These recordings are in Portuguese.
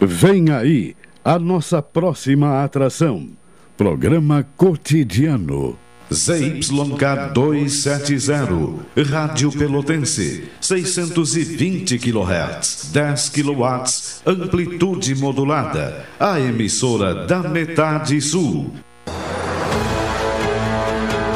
Vem aí a nossa próxima atração. Programa Cotidiano. ZYK 270, Rádio Pelotense, 620 kHz, 10 kW, amplitude modulada, a emissora da metade sul.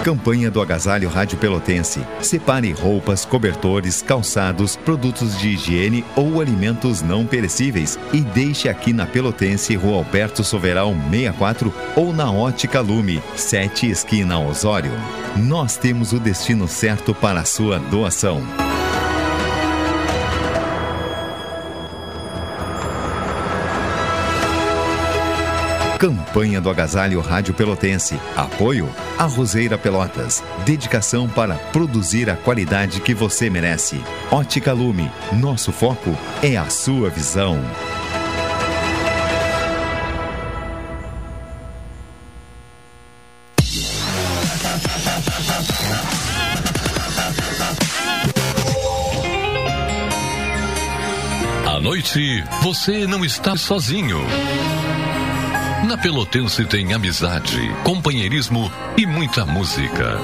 Campanha do Agasalho Rádio Pelotense. Separe roupas, cobertores, calçados, produtos de higiene ou alimentos não perecíveis e deixe aqui na Pelotense, Rua Alberto Soveral 64 ou na Ótica Lume, 7 esquina Osório. Nós temos o destino certo para a sua doação. Campanha do Agasalho Rádio Pelotense. Apoio a Roseira Pelotas. Dedicação para produzir a qualidade que você merece. Ótica Lume. Nosso foco é a sua visão. À noite, você não está sozinho. Na Pelotense tem amizade, companheirismo e muita música.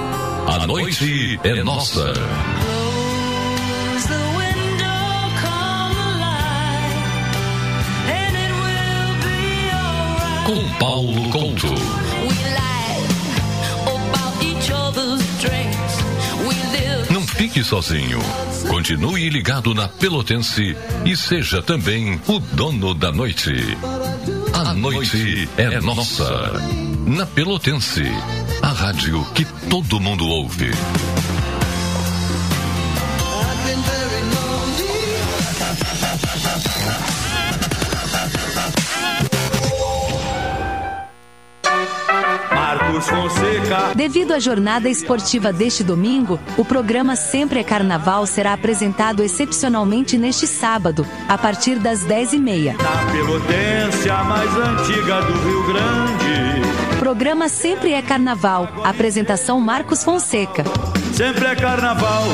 A noite é nossa. Com Paulo Couto. Não fique sozinho. Continue ligado na Pelotense e seja também o dono da noite. Noite é nossa. Na Pelotense, a rádio que todo mundo ouve. Marcos. Devido à jornada esportiva deste domingo, o programa Sempre é Carnaval será apresentado excepcionalmente neste sábado, a partir das 10h30. Na Pelotense, a mais antiga do Rio Grande. Programa Sempre é Carnaval. Apresentação Marcos Fonseca. Sempre é carnaval,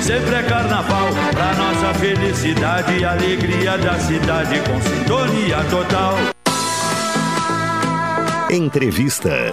sempre é carnaval. Pra nossa felicidade e alegria da cidade com sintonia total. Entrevista.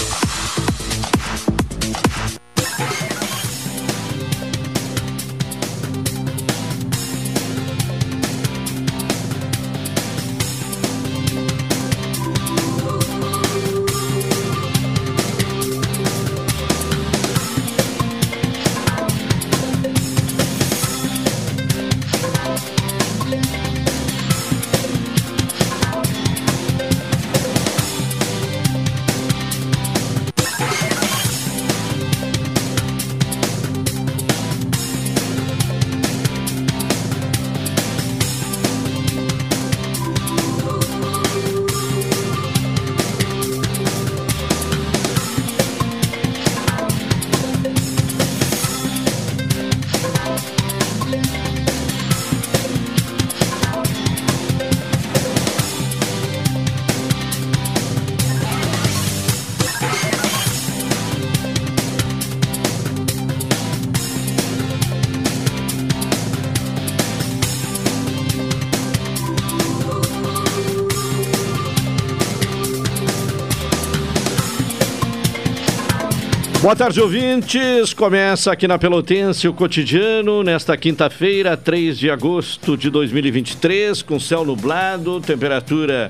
Boa tarde, ouvintes. Começa aqui na Pelotense o cotidiano nesta quinta-feira, 3 de agosto de 2023, com céu nublado, temperatura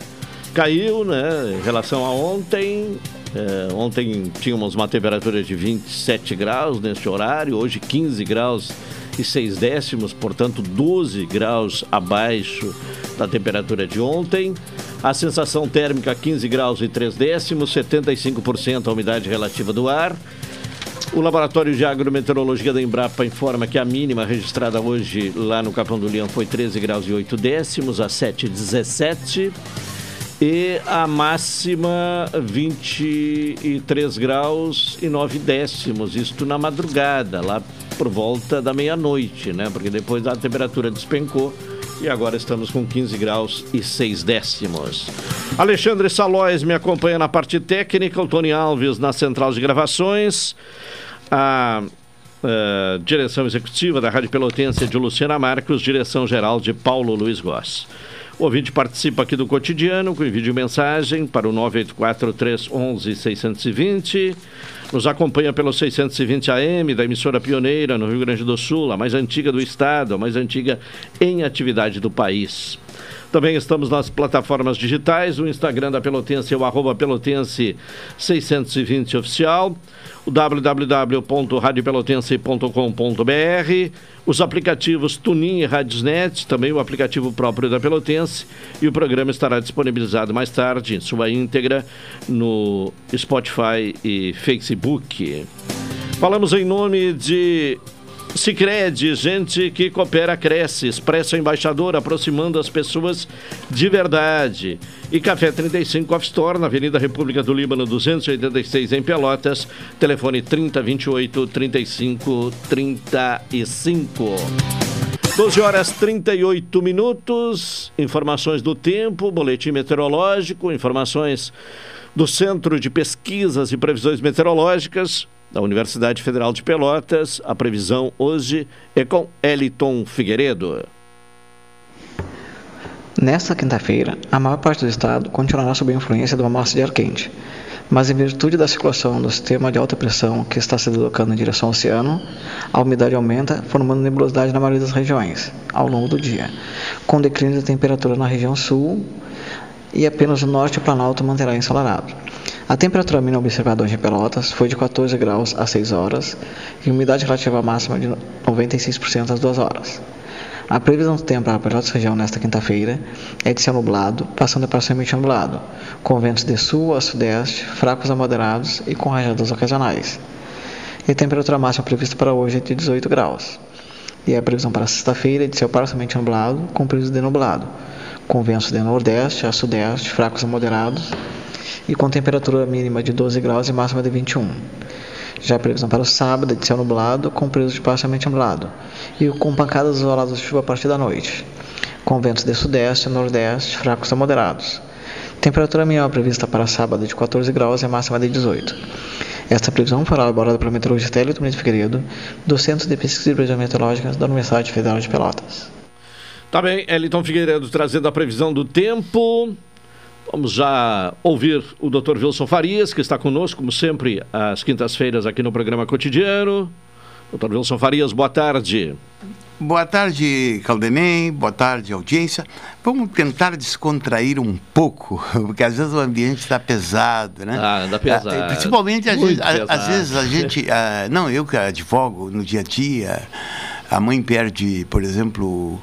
caiu, né, em relação a ontem. É, ontem tínhamos uma temperatura de 27 graus neste horário, hoje 15 graus e 6 décimos, portanto 12 graus abaixo da temperatura de ontem. A sensação térmica 15 graus e 3 décimos, 75% a umidade relativa do ar. O Laboratório de Agrometeorologia da Embrapa informa que a mínima registrada hoje lá no Capão do Leão foi 13 graus e 8 décimos, a 7,17. E a máxima 23 graus e 9 décimos, isto na madrugada, lá por volta da meia-noite, né? Porque depois a temperatura despencou e agora estamos com 15 graus e 6 décimos. Alexandre Salóis me acompanha na parte técnica, o Tony Alves na central de gravações, a uh, direção executiva da Rádio Pelotense de Luciana Marcos, direção geral de Paulo Luiz Goss. O ouvinte participa aqui do cotidiano com vídeo mensagem para o 984 311 620. Nos acompanha pelo 620 AM da emissora pioneira no Rio Grande do Sul, a mais antiga do estado, a mais antiga em atividade do país. Também estamos nas plataformas digitais, o Instagram da Pelotense é o arroba Pelotense 620 oficial, o www.radiopelotense.com.br, os aplicativos Tunin e Radiosnet, também o aplicativo próprio da Pelotense, e o programa estará disponibilizado mais tarde, em sua íntegra, no Spotify e Facebook. Falamos em nome de Sicredi, gente que coopera cresce. Expresso Embaixador, aproximando as pessoas de verdade. E Café 35 Off Store, na Avenida República do Líbano, 286 em Pelotas. Telefone 3028 35 35. 12 horas 38 minutos. Informações do tempo, boletim meteorológico, informações do Centro de Pesquisas e Previsões Meteorológicas da Universidade Federal de Pelotas. A previsão hoje é com Eliton Figueiredo. Nesta quinta-feira, a maior parte do estado continuará sob a influência de uma massa de ar quente, mas em virtude da circulação do sistema de alta pressão que está se deslocando em direção ao oceano, a umidade aumenta, formando nebulosidade na maioria das regiões ao longo do dia, com declínio da temperatura na região sul e apenas o norte do Planalto manterá ensolarado. A temperatura mínima observada hoje em Pelotas foi de 14 graus às 6 horas e umidade relativa máxima de 96% às 2 horas. A previsão do tempo para a Pelotas região nesta quinta-feira é de céu nublado, passando parcialmente nublado, com ventos de sul a sudeste, fracos a moderados e com rajadas ocasionais. E a temperatura máxima prevista para hoje é de 18 graus. E a previsão para sexta-feira é de céu parcialmente nublado, com períodos de nublado, com ventos de nordeste a sudeste, fracos a moderados e com temperatura mínima de 12 graus e máxima de 21. Já a previsão para o sábado é de céu nublado, com período de parcialmente nublado, e com pancadas isoladas de chuva a partir da noite, com ventos de sudeste e nordeste, fracos a moderados. Temperatura mínima prevista para sábado de 14 graus e máxima de 18. Esta previsão foi elaborada pelo meteorologista Elton Muniz Figueiredo, do Centro de Pesquisas e Previsões Meteorológicas da Universidade Federal de Pelotas. Tá bem, Eliton Figueiredo trazendo a previsão do tempo. Vamos já ouvir o Dr. Wilson Farias, que está conosco, como sempre, às quintas-feiras aqui no programa Cotidiano. Dr. Wilson Farias, boa tarde. Boa tarde, Caldenem. Boa tarde, audiência. Vamos tentar descontrair um pouco, porque às vezes o ambiente está pesado, né? Ah, anda pesado. Ah, principalmente, às vezes, às vezes, a gente. Ah, não, eu que advogo no dia a dia, a mãe perde, por exemplo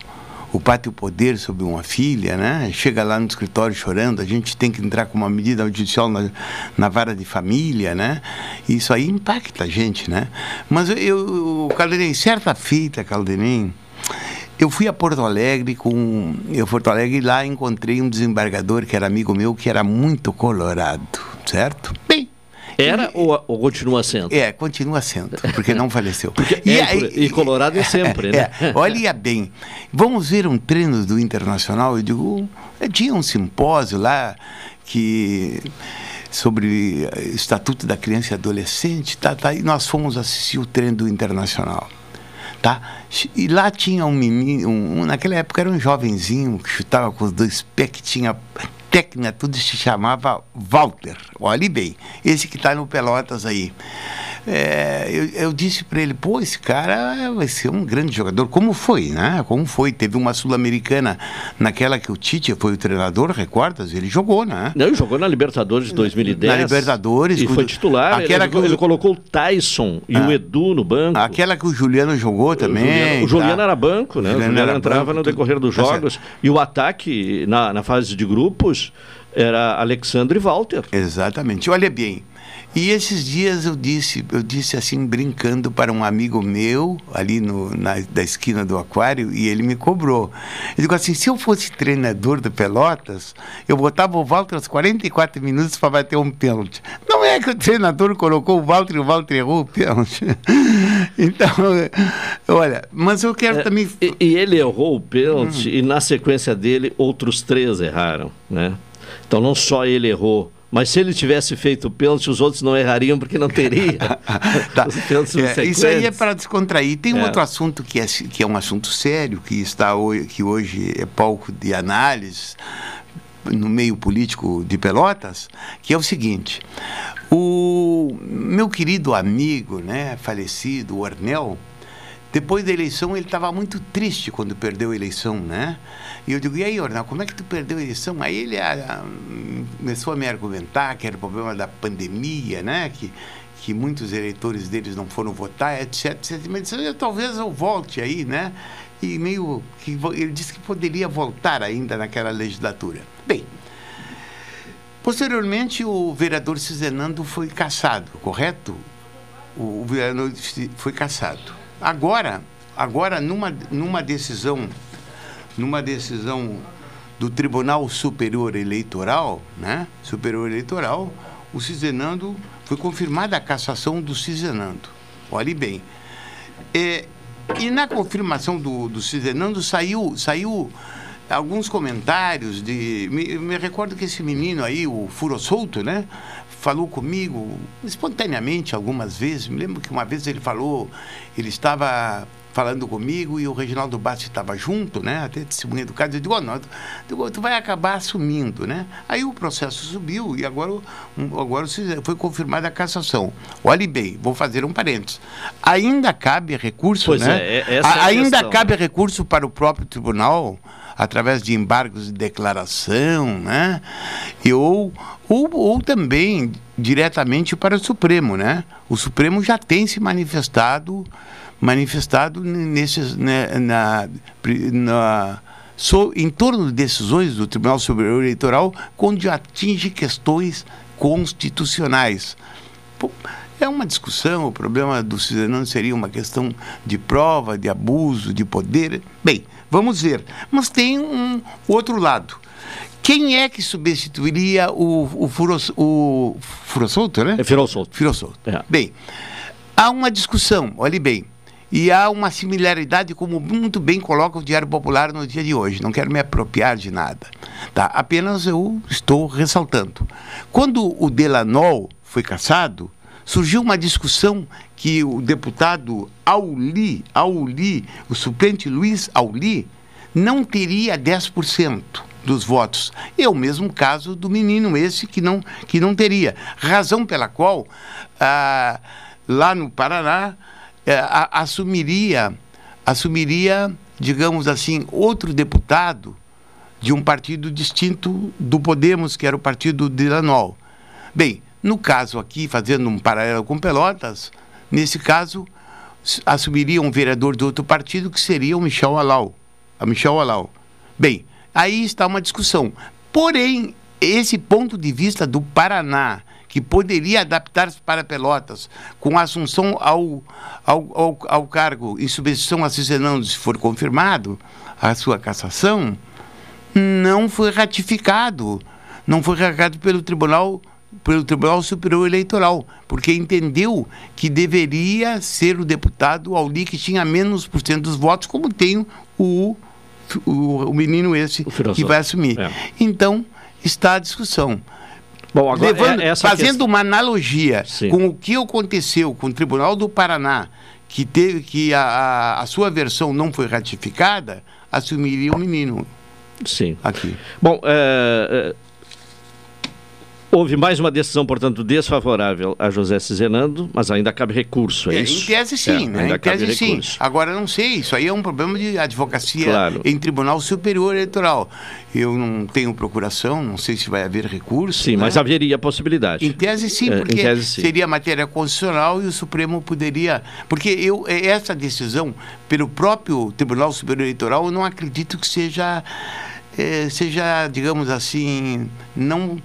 o pai tem o poder sobre uma filha, né? Chega lá no escritório chorando, a gente tem que entrar com uma medida judicial na, na vara de família, né? Isso aí impacta a gente, né? Mas eu, Calderim, certa feita, Calderim, eu fui a Porto Alegre com. Eu Porto Alegre e lá encontrei um desembargador que era amigo meu, que era muito colorado, certo? Bem, era ou, ou, continua sendo? É, continua sendo, porque não faleceu. Porque e, é, e, Colorado é sempre, é, né? É, olha bem, vamos ver um treino do Internacional, eu digo, tinha um simpósio lá que sobre Estatuto da Criança e Adolescente, tá, tá, e nós fomos assistir o treino do Internacional. Tá? E lá tinha um menino, um, naquela época era um jovenzinho que chutava com os dois pés, que tinha técnica, tudo se chamava Walter. Olhe bem, esse que está no Pelotas aí. É, eu, eu, disse para ele, pô, esse cara vai ser um grande jogador. Como foi, né? Como foi? Teve uma Sul-Americana naquela que o Tite foi o treinador, recordas? Ele jogou, né? Não, ele jogou na Libertadores de 2010. Na Libertadores. E foi titular. Aquela ele, que ele colocou o Tyson e ah, o Edu no banco. Aquela que o Juliano jogou também. O Juliano, o Juliano tá? era banco, né? O Juliano, o Juliano entrava banco, no decorrer dos tá jogos. Tá e o ataque na, na fase de grupos era Alexandre Walter. Exatamente. Olha bem, E esses dias eu disse, eu disse assim, brincando para um amigo meu, ali no, na, da esquina do aquário, e ele me cobrou. Eu digo assim, se eu fosse treinador do Pelotas, eu botava o Walter aos 44 minutos para bater um pênalti. Não é que o treinador colocou o Walter e o Walter errou o pênalti. então, olha, mas eu quero É, também... E, e ele errou o pênalti Hum. e na sequência dele outros três erraram, né? Então não só ele errou, mas se ele tivesse feito o pênalti, os outros não errariam porque não teria. Tá. É, isso aí é para descontrair. Tem um É. outro assunto que é, que é um assunto sério, que, está hoje, que hoje é palco de análise no meio político de Pelotas, que é o seguinte. O meu querido amigo, né, falecido, o Ornel, depois da eleição ele estava muito triste quando perdeu a eleição, né? E eu digo, e aí, Ornel, como é que tu perdeu a eleição? Aí ele ah, começou a me argumentar que era o problema da pandemia, né? Que, que muitos eleitores deles não foram votar, etc, etc. Mas disse, "Eu, talvez eu volte aí, né? E meio que ele disse que poderia voltar ainda naquela legislatura. Bem, posteriormente o vereador Cizenando foi cassado, correto? O, o vereador foi cassado. Agora, agora numa, numa decisão, numa decisão do Tribunal Superior Eleitoral, né? Superior Eleitoral, o Cizenando foi confirmada a cassação do Cizenando. Olhe bem. É, e na confirmação do, do saiu, saiu alguns comentários de. Me, me recordo que esse menino aí, o Furo Solto, né? Falou comigo espontaneamente algumas vezes. Me lembro que uma vez ele falou, ele estava falando comigo e o Reginaldo Bassi estava junto, né? Até testemunha do caso. Eu digo, oh, não, tu, digo, tu vai acabar assumindo, né? Aí o processo subiu e agora, agora foi confirmada a cassação. Olhe bem, vou fazer um parênteses. Ainda cabe recurso, Pois né? é, é- essa é a ainda questão, cabe né? recurso para o próprio tribunal através de embargos de declaração, né? E ou, ou, ou também diretamente para o Supremo, né? O Supremo já tem se manifestado manifestado nesses né, na, na so, em torno de decisões do Tribunal Superior Eleitoral quando atinge questões constitucionais. Pô, é uma discussão, o problema do cidadão seria uma questão de prova, de abuso, de poder. Bem, vamos ver. Mas tem um outro lado. Quem é que substituiria o, o, furo, o Furosolto, né? É Firossolto. Firossolto. É. Bem, há uma discussão, olhe bem, e há uma similaridade, como muito bem coloca o Diário Popular no dia de hoje. Não quero me apropriar de nada. Tá? Apenas eu estou ressaltando. Quando o Delanol foi cassado, surgiu uma discussão que o deputado Auli, Auli, o suplente Luiz Auli, não teria 10% dos votos. É o mesmo caso do menino esse que não, que não teria. Razão pela qual, ah, lá no Paraná, eh, a- assumiria, assumiria, digamos assim, outro deputado de um partido distinto do Podemos, que era o partido de Lanol. Bem, no caso aqui, fazendo um paralelo com Pelotas, nesse caso, assumiria um vereador de outro partido, que seria o Michel Alau. A Michel Alau. Bem, aí está uma discussão. Porém, esse ponto de vista do Paraná, que poderia adaptar-se para Pelotas, com assunção ao, ao, ao, ao cargo em substituição a Cizenando, se for confirmado a sua cassação, não foi ratificado. Não foi ratificado pelo Tribunal, pelo Tribunal Superior Eleitoral, porque entendeu que deveria ser o deputado Auli que tinha menos por cento dos votos, como tem o, o, o menino esse que Firossolto. vai assumir. É. Então, está a discussão. Bom, agora Levando- é- fazendo questão- uma analogia Sim. com o que aconteceu com o Tribunal do Paraná, que teve que a, a, a sua versão não foi ratificada, assumiria o menino Sim. aqui. Bom, é, é, houve mais uma decisão, portanto, desfavorável a José Cizenando, mas ainda cabe recurso, é, É, isso? em tese sim, É, né? ainda Em tese cabe sim. recurso. Agora não sei, isso aí é um problema de advocacia Claro. em Tribunal Superior Eleitoral. Eu não tenho procuração, não sei se vai haver recurso. Sim, né? mas haveria possibilidade. Em tese sim, É, porque tese, sim. seria matéria constitucional e o Supremo poderia. Porque eu, eh, essa decisão, pelo próprio Tribunal Superior Eleitoral, eu não acredito que seja, eh, seja digamos assim, não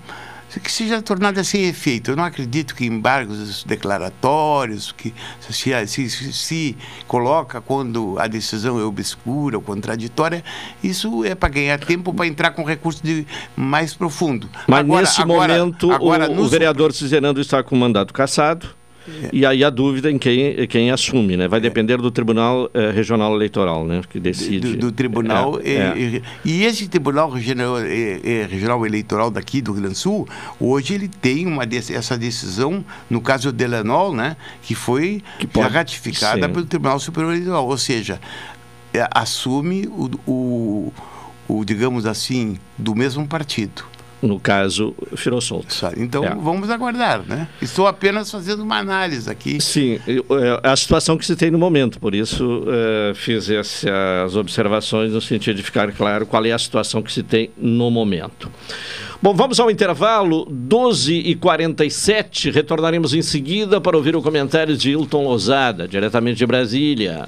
que seja tornada sem efeito. Eu não acredito que embargos declaratórios, que se, se, se, coloca quando a decisão é obscura ou contraditória, isso é para ganhar tempo para entrar com recurso de mais profundo. Mas agora, nesse agora, momento agora, o, o vereador Cizenando está com o mandato cassado. E aí a dúvida em quem, quem assume, né? Vai depender do Tribunal eh, Regional Eleitoral, né? Que decide. Do, do Tribunal. É, e, é. E, esse Tribunal Regional, Regional Eleitoral daqui do Rio Grande do Sul, hoje ele tem uma essa decisão, no caso do Delanol, né? Que foi que pode, ratificada sim. pelo Tribunal Superior Eleitoral. Ou seja, é, assume o, o, o, digamos assim, do mesmo partido no caso, solto. Então é. vamos aguardar, né? Estou apenas fazendo uma análise aqui. Sim, é a situação que se tem no momento, por isso é, fiz essas observações no sentido de ficar claro qual é a situação que se tem no momento. Bom, vamos ao intervalo, 12h47. Retornaremos em seguida para ouvir o comentário de Hilton Lozada, diretamente de Brasília.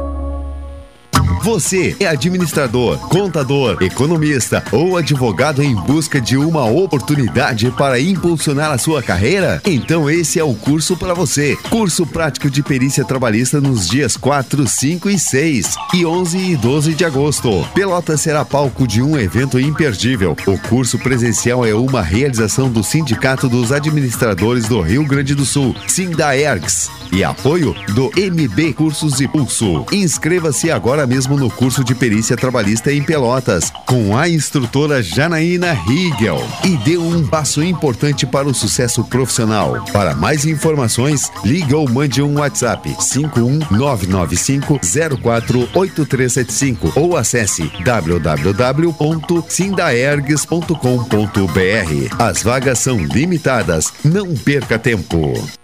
Você é administrador, contador, economista ou advogado em busca de uma oportunidade para impulsionar a sua carreira? Então esse é o curso para você. Curso prático de perícia trabalhista nos dias 4, 5 e 6 e 11 e 12 de agosto. Pelota será palco de um evento imperdível. O curso presencial é uma realização do Sindicato dos Administradores do Rio Grande do Sul, Sindaergs, e apoio do MB Cursos e Pulso. Inscreva-se agora mesmo no curso de perícia trabalhista em Pelotas, com a instrutora Janaína Riegel, e deu um passo importante para o sucesso profissional. Para mais informações, ligue ou mande um WhatsApp 51995048375 ou acesse www.sindaergs.com.br. As vagas são limitadas, não perca tempo.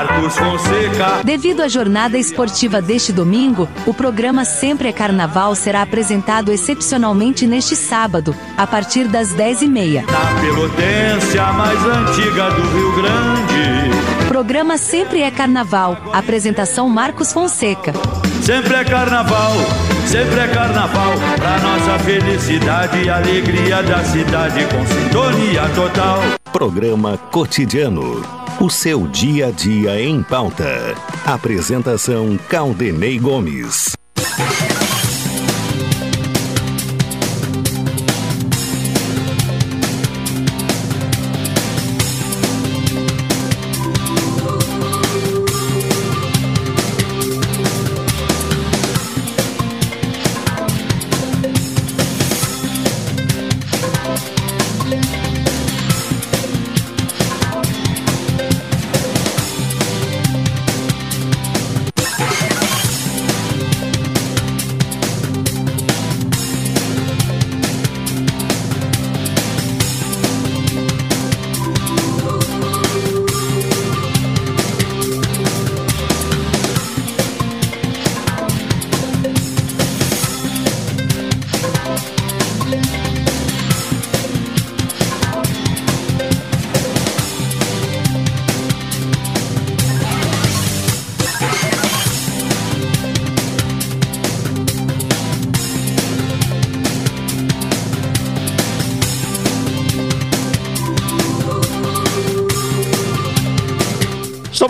Marcos Fonseca. Devido à jornada esportiva deste domingo, o programa Sempre é Carnaval será apresentado excepcionalmente neste sábado, a partir das 10h30. Na Pelotência mais antiga do Rio Grande. Programa Sempre é Carnaval. Apresentação Marcos Fonseca. Sempre é carnaval, sempre é carnaval, pra nossa felicidade e alegria da cidade com sintonia total. Programa Cotidiano o seu dia a dia em pauta. Apresentação Caldenei Gomes.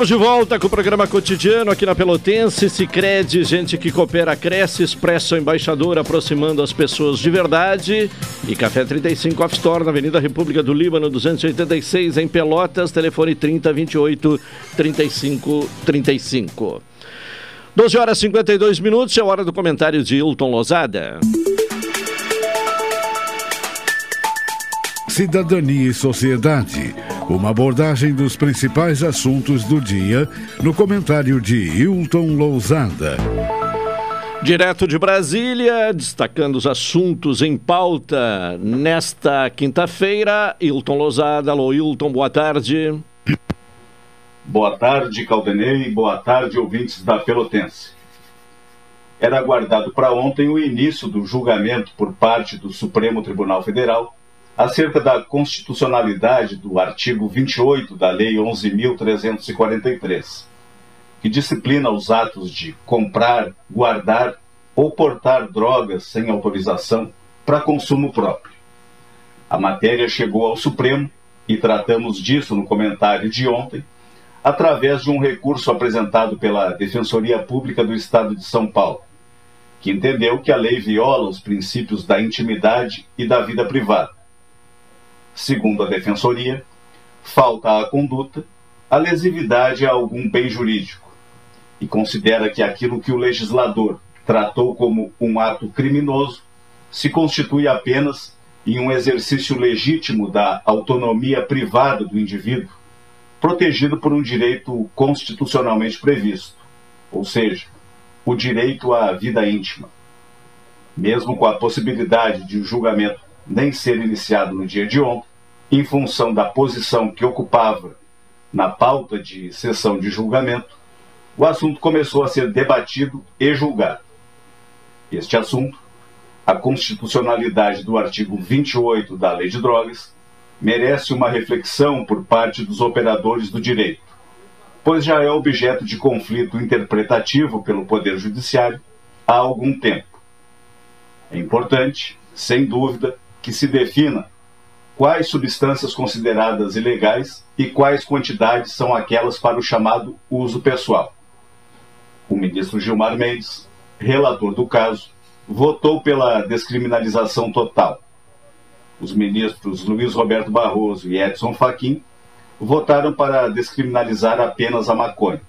Estamos de volta com o programa cotidiano aqui na Pelotense. Sicredi, gente que coopera, cresce, Expresso Embaixador, aproximando as pessoas de verdade. E Café 35 Off Store, na Avenida República do Líbano, 286, em Pelotas, telefone 3028 3535. 12 horas e 52 minutos, é hora do comentário de Hilton Lozada. Cidadania e Sociedade. Uma abordagem dos principais assuntos do dia no comentário de Hilton Lousada. Direto de Brasília, destacando os assuntos em pauta nesta quinta-feira, Hilton Lousada. Alô, Hilton, boa tarde. Boa tarde, Caldenei. Boa tarde, ouvintes da Pelotense. Era aguardado para ontem o início do julgamento por parte do Supremo Tribunal Federal acerca da constitucionalidade do artigo 28 da Lei 11.343, que disciplina os atos de comprar, guardar ou portar drogas sem autorização para consumo próprio. A matéria chegou ao Supremo e tratamos disso no comentário de ontem, através de um recurso apresentado pela Defensoria Pública do Estado de São Paulo, que entendeu que a lei viola os princípios da intimidade e da vida privada segundo a Defensoria, falta à conduta a lesividade a algum bem jurídico e considera que aquilo que o legislador tratou como um ato criminoso se constitui apenas em um exercício legítimo da autonomia privada do indivíduo, protegido por um direito constitucionalmente previsto, ou seja, o direito à vida íntima. Mesmo com a possibilidade de o julgamento nem ser iniciado no dia de ontem, em função da posição que ocupava na pauta de sessão de julgamento, o assunto começou a ser debatido e julgado. Este assunto, a constitucionalidade do artigo 28 da Lei de Drogas, merece uma reflexão por parte dos operadores do direito, pois já é objeto de conflito interpretativo pelo Poder Judiciário há algum tempo. É importante, sem dúvida, que se defina quais substâncias consideradas ilegais e quais quantidades são aquelas para o chamado uso pessoal. O ministro Gilmar Mendes, relator do caso, votou pela descriminalização total. Os ministros Luiz Roberto Barroso e Edson Fachin votaram para descriminalizar apenas a maconha.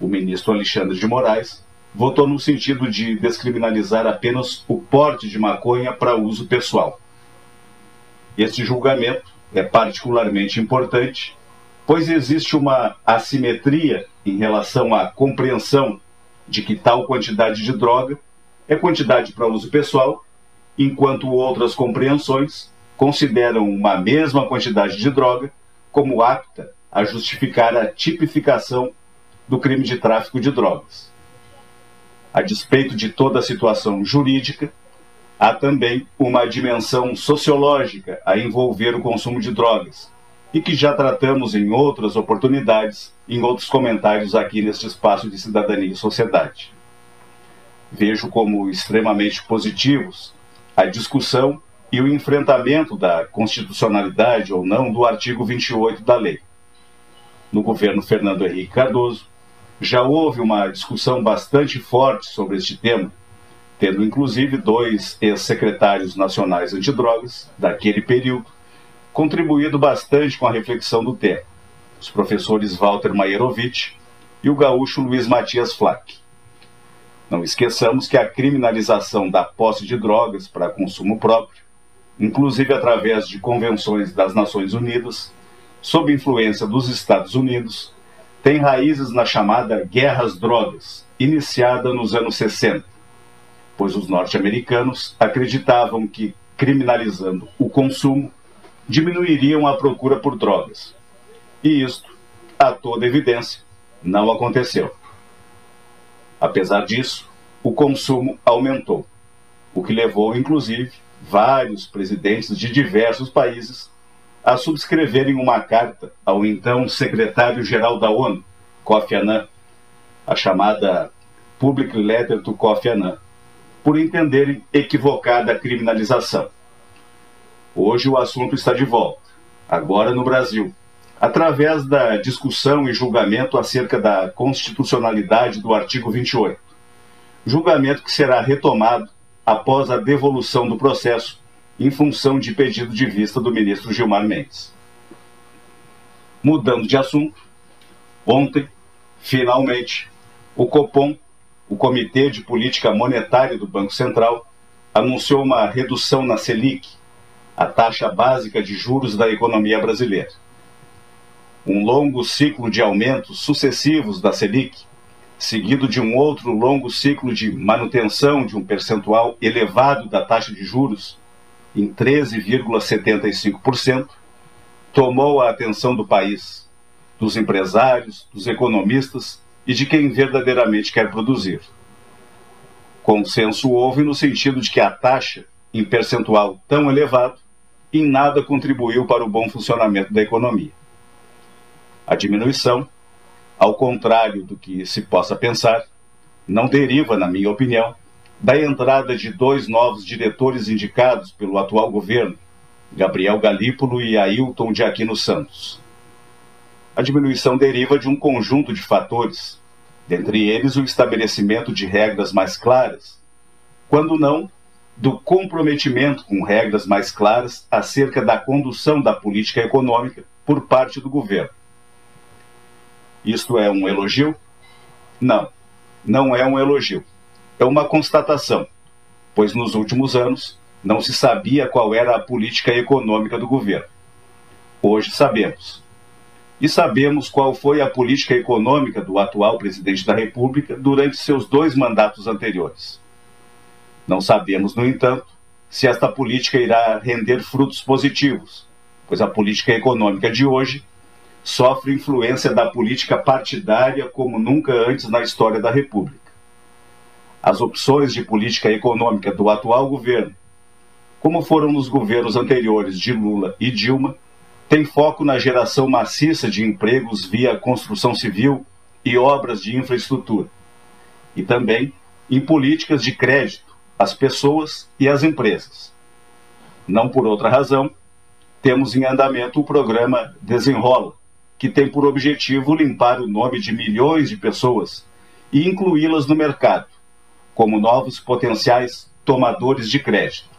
O ministro Alexandre de Moraes votou no sentido de descriminalizar apenas o porte de maconha para uso pessoal. Este julgamento é particularmente importante, pois existe uma assimetria em relação à compreensão de que tal quantidade de droga é quantidade para uso pessoal, enquanto outras compreensões consideram uma mesma quantidade de droga como apta a justificar a tipificação do crime de tráfico de drogas. A despeito de toda a situação jurídica, há também uma dimensão sociológica a envolver o consumo de drogas, e que já tratamos em outras oportunidades, em outros comentários aqui neste espaço de cidadania e sociedade. Vejo como extremamente positivos a discussão e o enfrentamento da constitucionalidade ou não do artigo 28 da lei. No governo Fernando Henrique Cardoso, já houve uma discussão bastante forte sobre este tema, tendo inclusive dois ex-secretários nacionais antidrogas daquele período contribuído bastante com a reflexão do tema, os professores Walter Maierovitch e o gaúcho Luiz Matias Flack. Não esqueçamos que a criminalização da posse de drogas para consumo próprio, inclusive através de convenções das Nações Unidas, sob influência dos Estados Unidos, tem raízes na chamada Guerra às Drogas, iniciada nos anos 60, pois os norte-americanos acreditavam que, criminalizando o consumo, diminuiriam a procura por drogas. E isto, a toda evidência, não aconteceu. Apesar disso, o consumo aumentou, o que levou, inclusive, vários presidentes de diversos países a subscreverem uma carta ao então secretário-geral da ONU, Kofi Annan, a chamada Public Letter to Kofi Annan, por entenderem equivocada a criminalização. Hoje o assunto está de volta, agora no Brasil, através da discussão e julgamento acerca da constitucionalidade do artigo 28. Julgamento que será retomado após a devolução do processo em função de pedido de vista do ministro Gilmar Mendes. Mudando de assunto, ontem, finalmente, o Copom, o Comitê de Política Monetária do Banco Central, anunciou uma redução na Selic, a taxa básica de juros da economia brasileira. Um longo ciclo de aumentos sucessivos da Selic, seguido de um outro longo ciclo de manutenção de um percentual elevado da taxa de juros, em 13,75%, tomou a atenção do país, dos empresários, dos economistas e de quem verdadeiramente quer produzir. Consenso houve no sentido de que a taxa, em percentual tão elevado, em nada contribuiu para o bom funcionamento da economia. A diminuição, ao contrário do que se possa pensar, não deriva, na minha opinião, da entrada de dois novos diretores indicados pelo atual governo, Gabriel Galípolo e Ailton de Aquino Santos. A diminuição deriva de um conjunto de fatores, dentre eles o estabelecimento de regras mais claras, quando não, do comprometimento com regras mais claras acerca da condução da política econômica por parte do governo. Isto é um elogio? Não, não é um elogio. É uma constatação, pois nos últimos anos não se sabia qual era a política econômica do governo. Hoje sabemos. E sabemos qual foi a política econômica do atual presidente da República durante seus dois mandatos anteriores. Não sabemos, no entanto, se esta política irá render frutos positivos, pois a política econômica de hoje sofre influência da política partidária como nunca antes na história da República. As opções de política econômica do atual governo como foram nos governos anteriores de Lula e Dilma, tem foco na geração maciça de empregos via construção civil e obras de infraestrutura, e também em políticas de crédito às pessoas e às empresas. Não por outra razão, temos em andamento o programa Desenrola, que tem por objetivo limpar o nome de milhões de pessoas e incluí-las no mercado, como novos potenciais tomadores de crédito.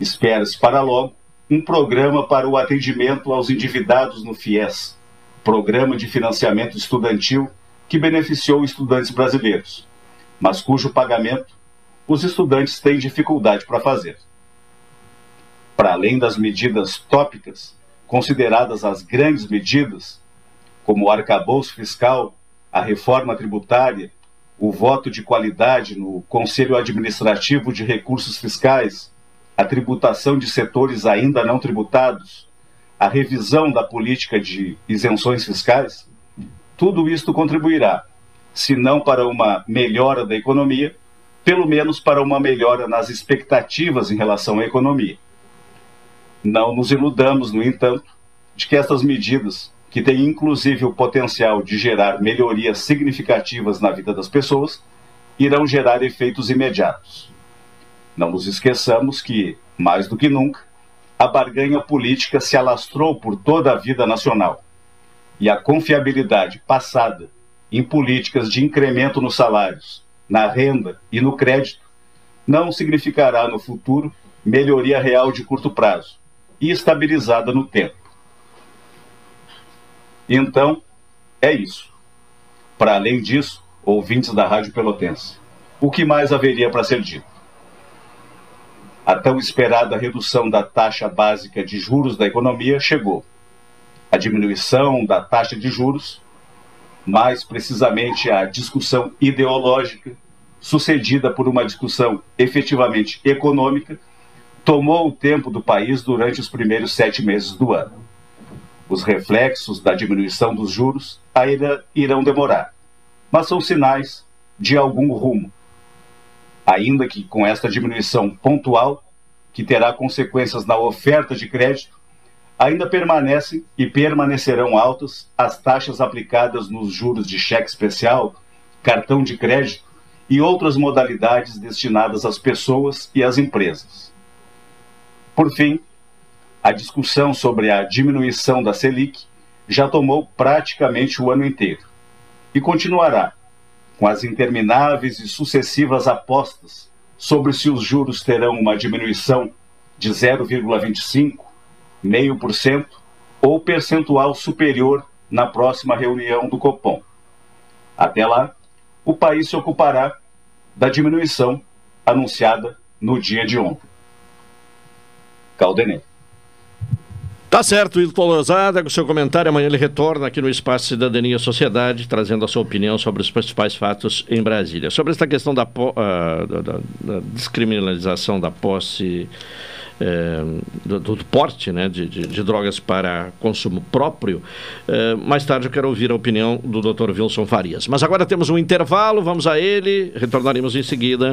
Espera-se para logo um programa para o atendimento aos endividados no FIES, Programa de Financiamento Estudantil que beneficiou estudantes brasileiros, mas cujo pagamento os estudantes têm dificuldade para fazer. Para além das medidas tópicas, consideradas as grandes medidas, como o arcabouço fiscal, a reforma tributária, o voto de qualidade no Conselho Administrativo de Recursos Fiscais, a tributação de setores ainda não tributados, a revisão da política de isenções fiscais, tudo isto contribuirá, se não para uma melhora da economia, pelo menos para uma melhora nas expectativas em relação à economia. Não nos iludamos, no entanto, de que estas medidas, que têm inclusive o potencial de gerar melhorias significativas na vida das pessoas, irão gerar efeitos imediatos. Não nos esqueçamos que, mais do que nunca, a barganha política se alastrou por toda a vida nacional. E a confiabilidade passada em políticas de incremento nos salários, na renda e no crédito não significará no futuro melhoria real de curto prazo e estabilizada no tempo. Então, é isso. Para além disso, ouvintes da Rádio Pelotense, o que mais haveria para ser dito? A tão esperada redução da taxa básica de juros da economia chegou. A diminuição da taxa de juros, mais precisamente a discussão ideológica, sucedida por uma discussão efetivamente econômica, tomou o tempo do país durante os primeiros sete meses do ano. Os reflexos da diminuição dos juros ainda irão demorar, mas são sinais de algum rumo ainda que com esta diminuição pontual, que terá consequências na oferta de crédito, ainda permanecem e permanecerão altas as taxas aplicadas nos juros de cheque especial, cartão de crédito e outras modalidades destinadas às pessoas e às empresas. Por fim, a discussão sobre a diminuição da Selic já tomou praticamente o ano inteiro e continuará com as intermináveis e sucessivas apostas sobre se os juros terão uma diminuição de 0,25, meio por cento ou percentual superior na próxima reunião do Copom. Até lá, o país se ocupará da diminuição anunciada no dia de ontem. Caldenei. Tá certo, Hilton Lozada, com seu comentário. Amanhã ele retorna aqui no Espaço Cidadania e Sociedade, trazendo a sua opinião sobre os principais fatos em Brasília. Sobre esta questão da, uh, da, da, da descriminalização da posse, é, do, do, porte né, de, de, de, drogas para consumo próprio, é, mais tarde eu quero ouvir a opinião do Dr. Wilson Farias. Mas agora temos um intervalo, vamos a ele, retornaremos em seguida.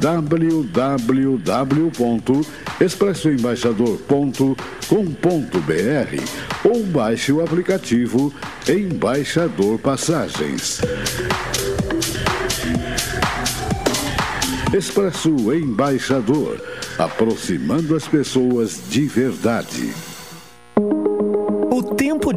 www.expressoembaixador.com.br ou baixe o aplicativo Embaixador Passagens. Expresso Embaixador, aproximando as pessoas de verdade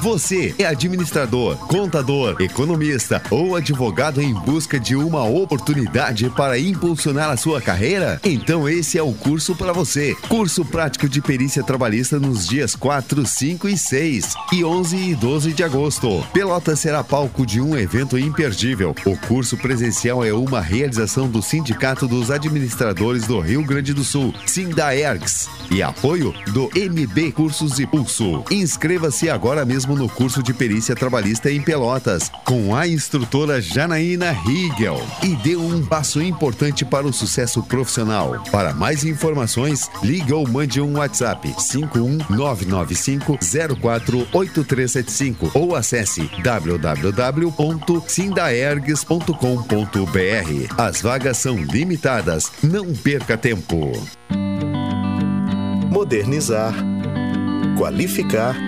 Você é administrador, contador, economista ou advogado em busca de uma oportunidade para impulsionar a sua carreira? Então esse é o curso para você. Curso prático de perícia trabalhista nos dias 4, 5 e 6 e 11 e 12 de agosto. Pelota será palco de um evento imperdível. O curso presencial é uma realização do Sindicato dos Administradores do Rio Grande do Sul, Sindaergs, e apoio do MB Cursos e Pulso. Inscreva-se agora mesmo no curso de perícia trabalhista em Pelotas, com a instrutora Janaína Riegel, e deu um passo importante para o sucesso profissional. Para mais informações, ligue ou mande um WhatsApp 51995048375 ou acesse www.sindaergs.com.br. As vagas são limitadas, não perca tempo. Modernizar, qualificar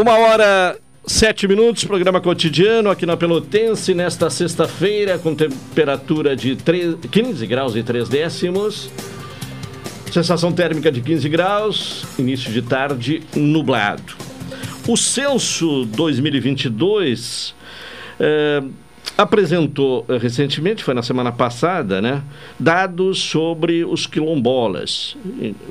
Uma hora, sete minutos, programa cotidiano aqui na Pelotense, nesta sexta-feira, com temperatura de 3, 15 graus e 3 décimos. Sensação térmica de 15 graus, início de tarde nublado. O censo 2022 eh, apresentou eh, recentemente, foi na semana passada, né, dados sobre os quilombolas.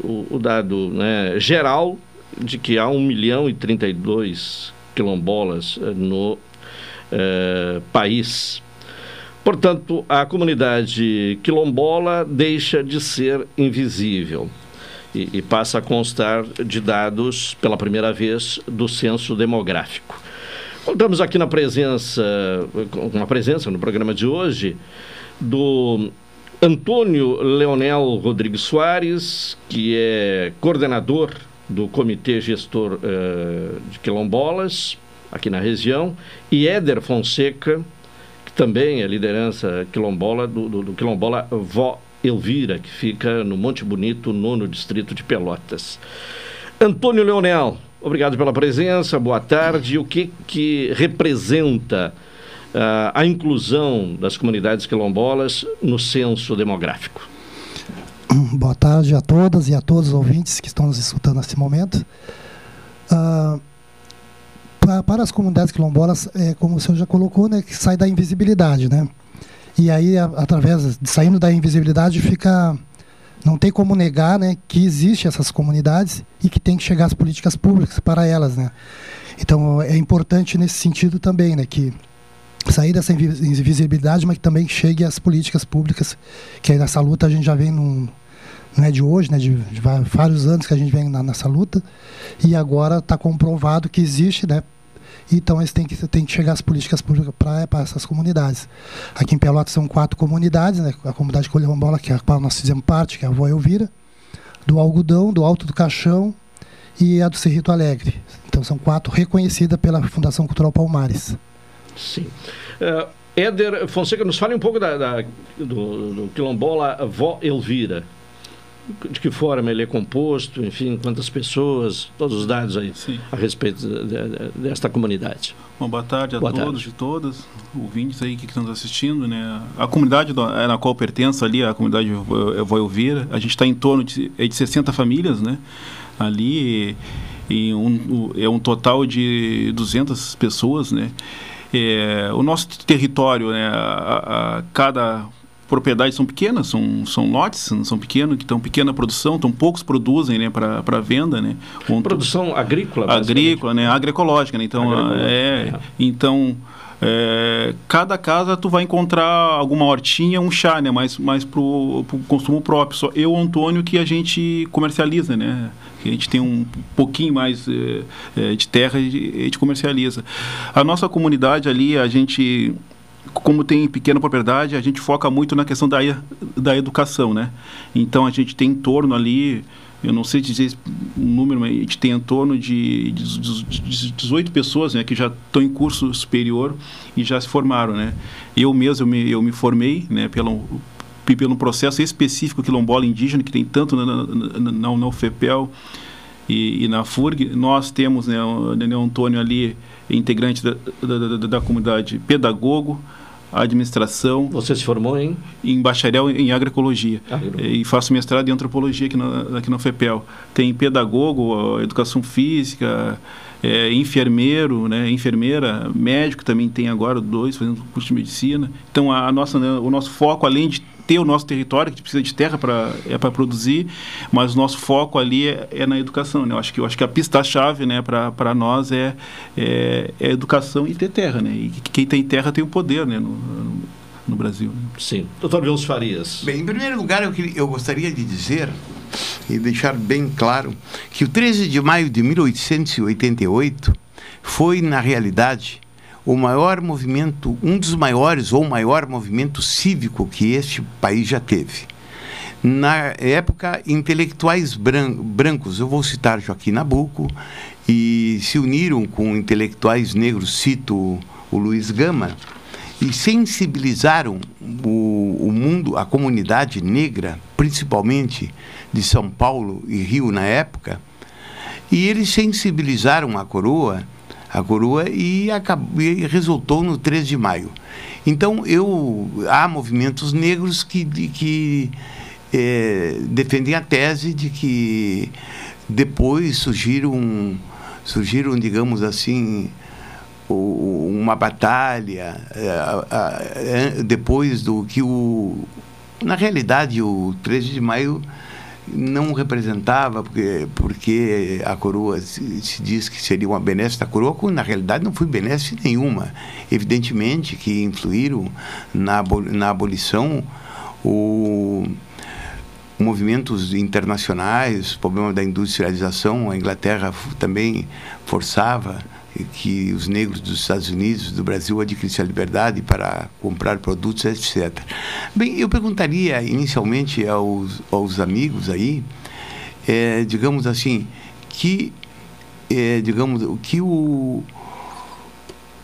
O, o dado né, geral de que há 1 milhão e 32 quilombolas eh, no eh, país. Portanto, a comunidade quilombola deixa de ser invisível e, e, passa a constar de dados pela primeira vez do censo demográfico. Contamos aqui na presença, com a presença no programa de hoje, do Antônio Leonel Rodrigues Soares, que é coordenador do Comitê Gestor uh, de Quilombolas, aqui na região, e Éder Fonseca, que também é liderança quilombola, do, do, do quilombola Vó Elvira, que fica no Monte Bonito, nono distrito de Pelotas. Antônio Leonel, obrigado pela presença, boa tarde. O que, que representa uh, a inclusão das comunidades quilombolas no censo demográfico? Boa tarde a todas e a todos os ouvintes que estão nos escutando nesse momento. Uh, pra, para as comunidades quilombolas, é, como o senhor já colocou, né, que sai da invisibilidade, né? E aí, a, através de saindo da invisibilidade, fica não tem como negar, né, que existe essas comunidades e que tem que chegar as políticas públicas para elas, né? Então é importante nesse sentido também, né, que sair dessa invisibilidade, mas que também chegue às políticas públicas, que nessa luta a gente já vem num, não é de hoje, né, de, de vários anos que a gente vem na, nessa luta, e agora está comprovado que existe, né, então eles têm que, têm que chegar às políticas públicas para essas comunidades. Aqui em Pelotas são quatro comunidades, né, a comunidade Colhombola, que é a qual nós fizemos parte, que é a Vó Elvira, do Algodão, do Alto do Caixão e a do Cerrito Alegre. Então são quatro reconhecidas pela Fundação Cultural Palmares. Sim. Uh, Éder Fonseca, nos fale um pouco da, da do, do, quilombola Vó Elvira. De que forma ele é composto, enfim, quantas pessoas, todos os dados aí Sim. a respeito de, de, desta comunidade. Bom, boa tarde a boa todos tarde. e todas, ouvintes aí que estão nos assistindo. Né? A comunidade é, na qual pertenço ali, a comunidade Vó Elvira, a gente está em torno de, é de 60 famílias, né? Ali, e um, é um total de 200 pessoas, né? É, o nosso território, né, a, a, cada propriedade são pequenas, são, são lotes, são pequenos, que estão pequena produção, tão poucos produzem né, para venda. Né, produção agrícola? Agrícola, né, agroecológica. Né, então, é, é. então é, cada casa tu vai encontrar alguma hortinha, um chá, né, mais, mais para o consumo próprio. Só eu, Antônio, que a gente comercializa, né? a gente tem um pouquinho mais é, é, de terra e a gente comercializa. A nossa comunidade ali, a gente como tem pequena propriedade, a gente foca muito na questão da, da educação, né? Então a gente tem em torno ali, eu não sei dizer um número, mas a gente tem em torno de, de, de 18 pessoas né, que já estão em curso superior e já se formaram, né? Eu mesmo eu me, eu me formei, né, pelo pelo processo específico quilombola indígena, que tem tanto na, na, na, na UFEPEL e, e, na FURG. Nós temos né, o Daniel Antônio ali, integrante da, da, da, da comunidade pedagogo, administração. Você se formou em? Em bacharel em agroecologia. E faço mestrado em antropologia aqui na, aqui na FEPEL. Tem pedagogo, educação física, é, enfermeiro, né, enfermeira, médico também tem agora dois fazendo curso de medicina. Então a, a nossa, né, o nosso foco além de ter o nosso território que precisa de terra para é para produzir, mas o nosso foco ali é, é, na educação, né? Eu acho que eu acho que a pista chave, né, para nós é, é, é educação e ter terra, né? E quem tem terra tem o poder, né, no, no, no Brasil. Né? Sim. Doutor Wilson Farias. Bem, em primeiro lugar, eu, queria, eu gostaria de dizer e deixar bem claro que o 13 de maio de 1888 foi, na realidade, o maior movimento, um dos maiores ou maior movimento cívico que este país já teve. Na época, intelectuais bran brancos, eu vou citar Joaquim Nabuco, e se uniram com intelectuais negros, cito o Luiz Gama, e sensibilizaram o, o mundo, a comunidade negra, principalmente de São Paulo e Rio na época, e eles sensibilizaram a coroa, a coroa e, acabou, e resultou no 3 de maio. Então eu há movimentos negros que, de, que é, defendem a tese de que depois surgiram surgiram digamos assim uma batalha é, depois do que o na realidade o 13 de maio não representava porque porque a coroa se, se diz que seria uma benesse da coroa quando na realidade não foi benesse nenhuma. Evidentemente que influíram na na abolição o movimentos internacionais, problema da industrialização, a Inglaterra também forçava que os negros dos Estados Unidos, do Brasil, adquirissem a liberdade para comprar produtos, etc. Bem, eu perguntaria inicialmente aos, aos amigos aí, é, digamos assim, que, é, digamos, que o,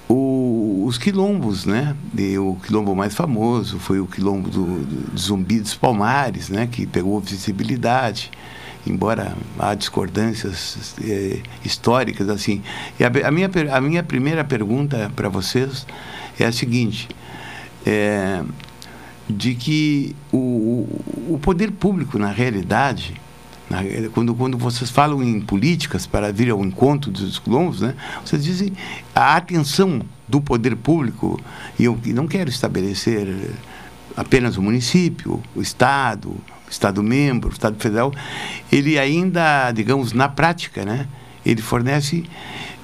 o, os quilombos, né? E o quilombo mais famoso foi o quilombo do, do Zumbi dos Palmares, né? Que pegou visibilidade embora há discordâncias é, históricas assim. E a, a, minha, a minha primeira pergunta para vocês é a seguinte: é, de que o, o poder público, na realidade, na, quando, quando vocês falam em políticas para vir ao encontro dos quilombos, né, vocês dizem a atenção do poder público, e eu não quero estabelecer apenas o município, o Estado, Estado membro, Estado federal, ele ainda, digamos, na prática, né, ele fornece,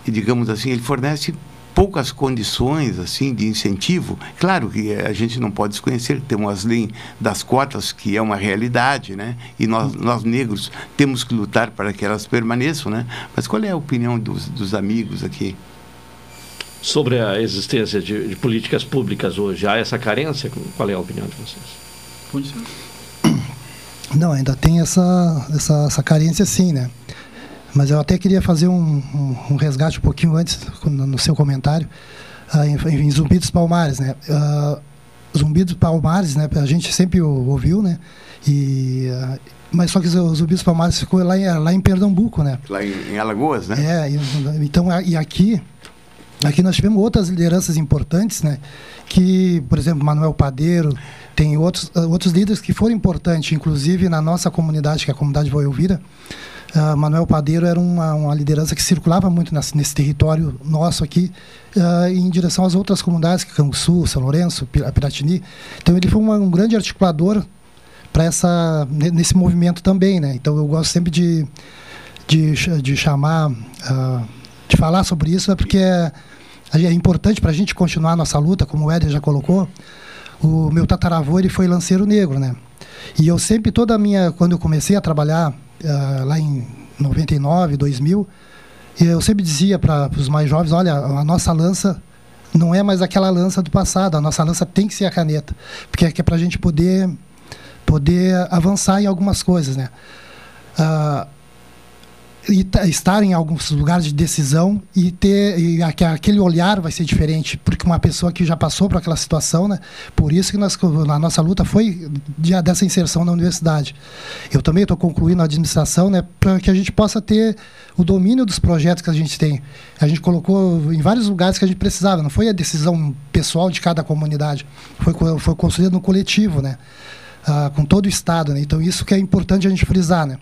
digamos assim, ele fornece poucas condições assim de incentivo. Claro que a gente não pode desconhecer que temos as leis das cotas, que é uma realidade, né? E nós, nós negros temos que lutar para que elas permaneçam, né? Mas qual é a opinião dos, dos amigos aqui? Sobre a existência de, de políticas públicas hoje, há essa carência? Qual é a opinião de vocês? Pode ser. Não, ainda tem essa, essa, essa carência sim, né? Mas eu até queria fazer um, um, um resgate um pouquinho antes, no seu comentário, uh, em, em, Zumbi dos Palmares, né? Uh, Zumbi dos Palmares, né? A gente sempre ouviu, né? E, uh, mas só que o Zumbi dos Palmares ficou lá em, lá em Pernambuco, né? Lá em, em Alagoas, né? É, então, e aqui, aqui nós tivemos outras lideranças importantes, né? Que, por exemplo, Manuel Padeiro, tem outros, outros líderes que foram importantes, inclusive na nossa comunidade, que é a comunidade Voiovira. Uh, Manuel Padeiro era uma, uma, liderança que circulava muito nesse, nesse território nosso aqui, uh, em direção às outras comunidades, que Canguçu, São Lourenço, Piratini. Então ele foi uma, um grande articulador para essa nesse movimento também, né? Então eu gosto sempre de de, de chamar, uh, de falar sobre isso, é porque é, é importante para a gente continuar a nossa luta, como o Éder já colocou o meu tataravô ele foi lanceiro negro, né? E eu sempre, toda a minha, quando eu comecei a trabalhar uh, lá em 99, 2000, eu sempre dizia para os mais jovens, olha, a nossa lança não é mais aquela lança do passado, a nossa lança tem que ser a caneta, porque é, é para a gente poder, poder avançar em algumas coisas, né? Uh, estar em alguns lugares de decisão e ter e aquele olhar vai ser diferente porque uma pessoa que já passou por aquela situação né por isso que nós, a nossa luta foi de, dessa inserção na universidade. Eu também estou concluindo a administração né para que a gente possa ter o domínio dos projetos que a gente tem. A gente colocou em vários lugares que a gente precisava não foi a decisão pessoal de cada comunidade foi foi construído no coletivo né ah, com todo o estado né. Então isso que é importante a gente frisar né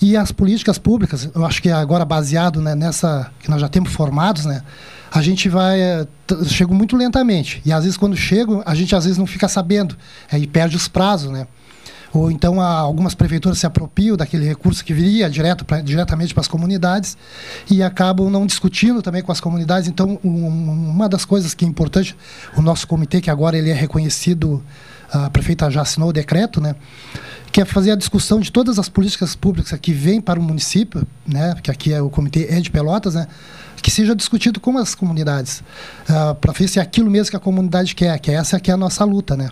E as políticas públicas, eu acho que agora baseado né, nessa que nós já temos formados, né, a gente vai é, chego muito lentamente e às vezes quando chego a gente às vezes não fica sabendo é, e perde os prazos, né? Ou então algumas prefeituras se apropriam daquele recurso que viria direto pra, diretamente para as comunidades e acabam não discutindo também com as comunidades. Então, um, uma das coisas que é importante, o nosso comitê, que agora ele é reconhecido, a prefeita já assinou o decreto, né? que é fazer a discussão de todas as políticas públicas que vêm para o município, né, que aqui é o comitê é de Pelotas, né, que seja discutido com as comunidades, uh, ah, para ver se é aquilo mesmo que a comunidade quer, que essa que é a nossa luta, né.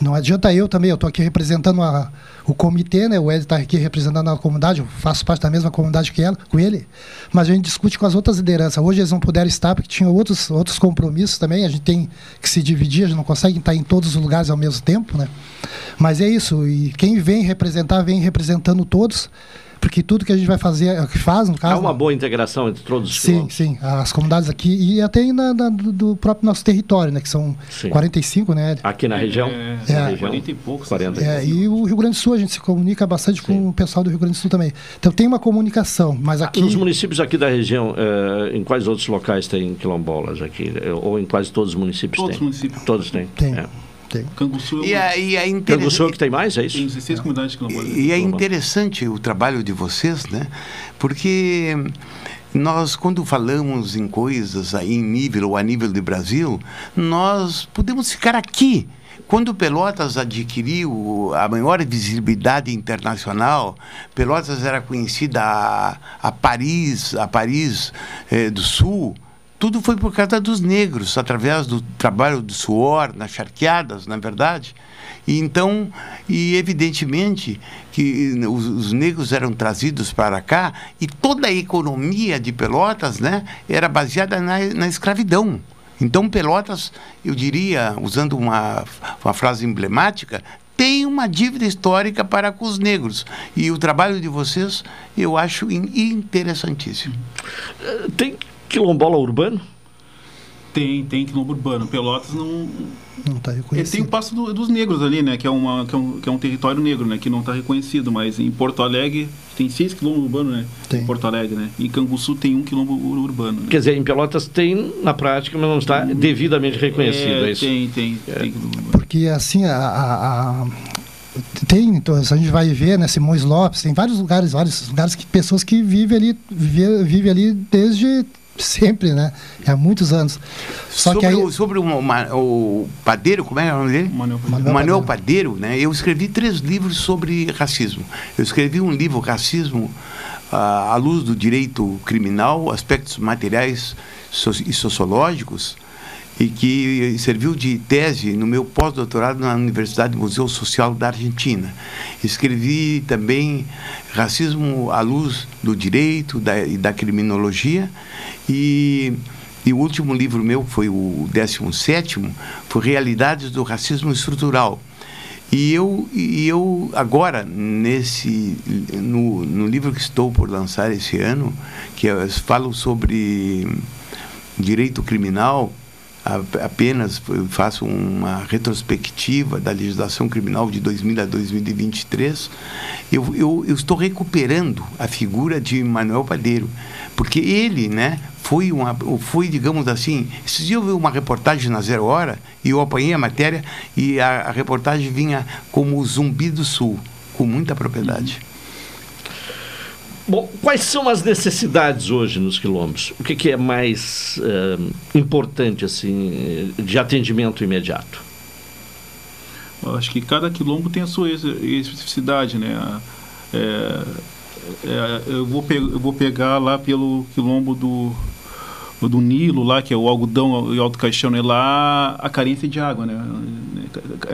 Não adianta eu também, eu estou aqui representando a, o comitê, né? O Ed está aqui representando a comunidade, eu faço parte da mesma comunidade que ela, com ele, mas a gente discute com as outras lideranças. Hoje eles não puderam estar porque tinham outros, outros compromissos também, a gente tem que se dividir, a gente não consegue estar em todos os lugares ao mesmo tempo, né? Mas é isso, e quem vem representar, vem representando todos porque tudo que a gente vai fazer, é que faz, no caso. Há uma boa integração entre todos os Sim, sim. As comunidades aqui e até na, na, do próprio nosso território, né? Que são sim. 45, né? Aqui na região? É, é, é 40 e poucos. 40 é, e o Rio Grande do Sul, a gente se comunica bastante sim. com o pessoal do Rio Grande do Sul também. Então tem uma comunicação, mas aqui. Nos municípios aqui da região, eh, em quais outros locais tem quilombolas aqui? Ou em quase todos os municípios todos tem? Todos os municípios. Todos têm. Tem. É. Tem. Canguçu é e, a, e, a inter... Canguçu é que tem mais, é isso? Tem 16 comunidades quilombolas. E é interessante o trabalho de vocês, né? Porque nós, quando falamos em coisas aí em nível ou a nível do Brasil, nós podemos ficar aqui. Quando Pelotas adquiriu a maior visibilidade internacional, Pelotas era conhecida a, a Paris, a Paris eh, do Sul, tudo foi por causa dos negros, através do trabalho do suor, nas charqueadas, na é verdade. E então, e evidentemente que os, os, negros eram trazidos para cá e toda a economia de Pelotas, né, era baseada na, na escravidão. Então, Pelotas, eu diria, usando uma, uma frase emblemática, tem uma dívida histórica para com os negros. E o trabalho de vocês eu acho interessantíssimo. Tem quilombola urbano? Tem, tem quilombo urbano. Pelotas não. Não está reconhecido. Tem o Passo do, dos Negros ali, né? Que é, uma, que, é um, que é um território negro, né? Que não está reconhecido. Mas em Porto Alegre tem seis quilombos urbanos, né? Tem. Em Porto Alegre, né? E em Canguçu tem um quilombo urbano. Né? Quer dizer, em Pelotas tem na prática, mas não está devidamente reconhecido, é, é isso? Tem, tem. É. tem Porque assim, a, a, a tem, então, a gente vai ver, né, Simões Lopes, tem vários lugares, vários lugares que pessoas que vivem ali, vivem, vivem ali desde sempre, né? Há muitos anos. Só sobre que aí... o, sobre o, o, Padeiro, como é o nome dele? Manuel, Manuel, Manuel Padeiro. né? Eu escrevi três livros sobre racismo. Eu escrevi um livro, Racismo à luz do direito criminal, aspectos materiais e sociológicos, e que serviu de tese no meu pós-doutorado na Universidade Museu Social da Argentina. Escrevi também Racismo à Luz do Direito da, e da Criminologia e, e o último livro meu, foi o 17 foi Realidades do Racismo Estrutural. E eu, e eu agora, nesse, no, no livro que estou por lançar esse ano, que eu falo sobre direito criminal, apenas faço uma retrospectiva da legislação criminal de 2000 a 2023, eu, eu, eu, estou recuperando a figura de Manuel Padeiro, porque ele, né, foi uma, foi digamos assim, esses dias eu vi uma reportagem na Zero Hora e eu apanhei a matéria e a, a reportagem vinha como o Zumbi do Sul, com muita propriedade. Bom, quais são as necessidades hoje nos quilombos? O que, que é mais uh, importante assim de atendimento imediato? Eu acho que cada quilombo tem a sua especificidade, né? É, é, eu, vou eu vou pegar lá pelo quilombo do, do Nilo, lá, que é o algodão e o alto caixão, né? lá a carência de água, né?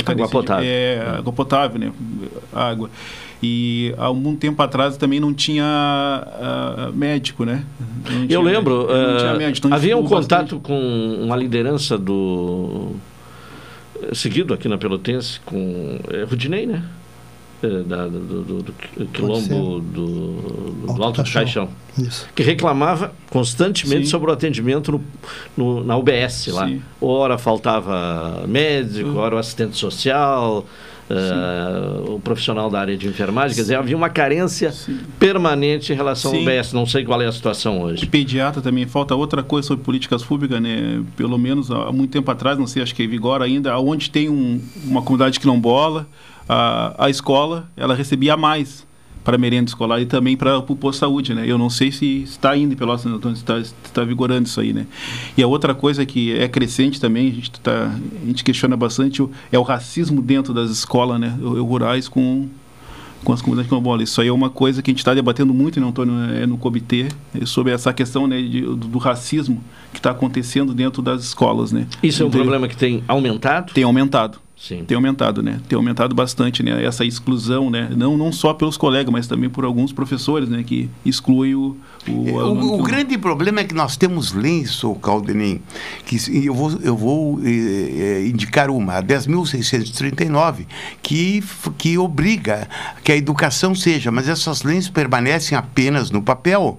água potável. De, é, água potável, né? Água. E há algum tempo atrás também não tinha uh, médico, né? Tinha Eu lembro, médico, uh, médico, então havia um contato com uma liderança do seguido aqui na Pelotense com é, Rudinei, né? É, da, do, do, do, quilombo do, do Alto, Caixão, Isso. que reclamava constantemente Sim. sobre o atendimento no, no, na UBS lá. Sim. Ora faltava médico, uhum. ora o assistente social, uh, o profissional da área de enfermagem. Quer dizer, havia uma carência Sim. permanente em relação Sim. ao BS. Não sei qual é a situação hoje. E pediatra também. Falta outra coisa sobre políticas públicas, né? Pelo menos há muito tempo atrás, não sei, acho que é vigora ainda, onde tem um, uma comunidade quilombola, a, a escola, ela recebia mais para merenda escolar e também para o posto de saúde, né? Eu não sei se está indo em Pelotas, não está, está vigorando isso aí, né? E a outra coisa que é crescente também, a gente, tá, a gente questiona bastante, é o racismo dentro das escolas, né? Rurais com com as comunidades quilombolas. Isso aí é uma coisa que a gente está debatendo muito, né, Antônio, é, no comitê, é sobre essa questão né, de, do, do, racismo que está acontecendo dentro das escolas. Né? Isso é um problema que tem aumentado? Tem aumentado. Sim. tem aumentado, né? Tem aumentado bastante, né? Essa exclusão, né? Não, não só pelos colegas, mas também por alguns professores, né? Que excluem o... O, é, o, o grande problema é que nós temos leis, o Caldenem, que eu vou, eu vou eh, eh indicar uma, a 10.639, que, que obriga que a educação seja, mas essas leis permanecem apenas no papel.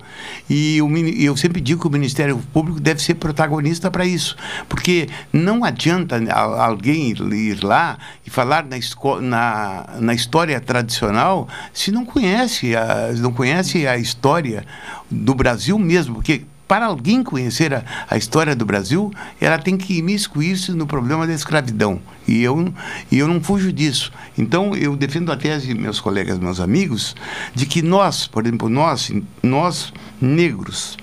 E o, eu sempre digo que o Ministério Público deve ser protagonista para isso, porque não adianta alguém ir lá e falar na, na, na história tradicional se não conhece a, não conhece a história do Brasil mesmo, porque para alguém conhecer a, a, história do Brasil, ela tem que imiscuir-se no problema da escravidão. E eu, e eu não fujo disso. Então, eu defendo a tese, meus colegas, meus amigos, de que nós, por exemplo, nós, nós negros,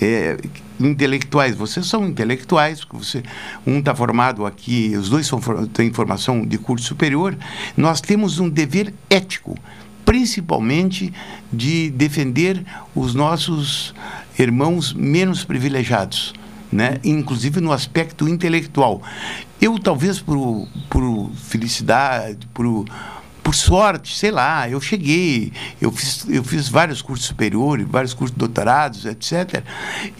é, intelectuais, vocês são intelectuais, você, um está formado aqui, os dois são, têm formação de curso superior, nós temos um dever ético, principalmente de defender os nossos irmãos menos privilegiados. Né? inclusive no aspecto intelectual. Eu, talvez por, por felicidade, por, por sorte, sei lá, eu cheguei, eu fiz, eu fiz vários cursos superiores, vários cursos de doutorados, etc.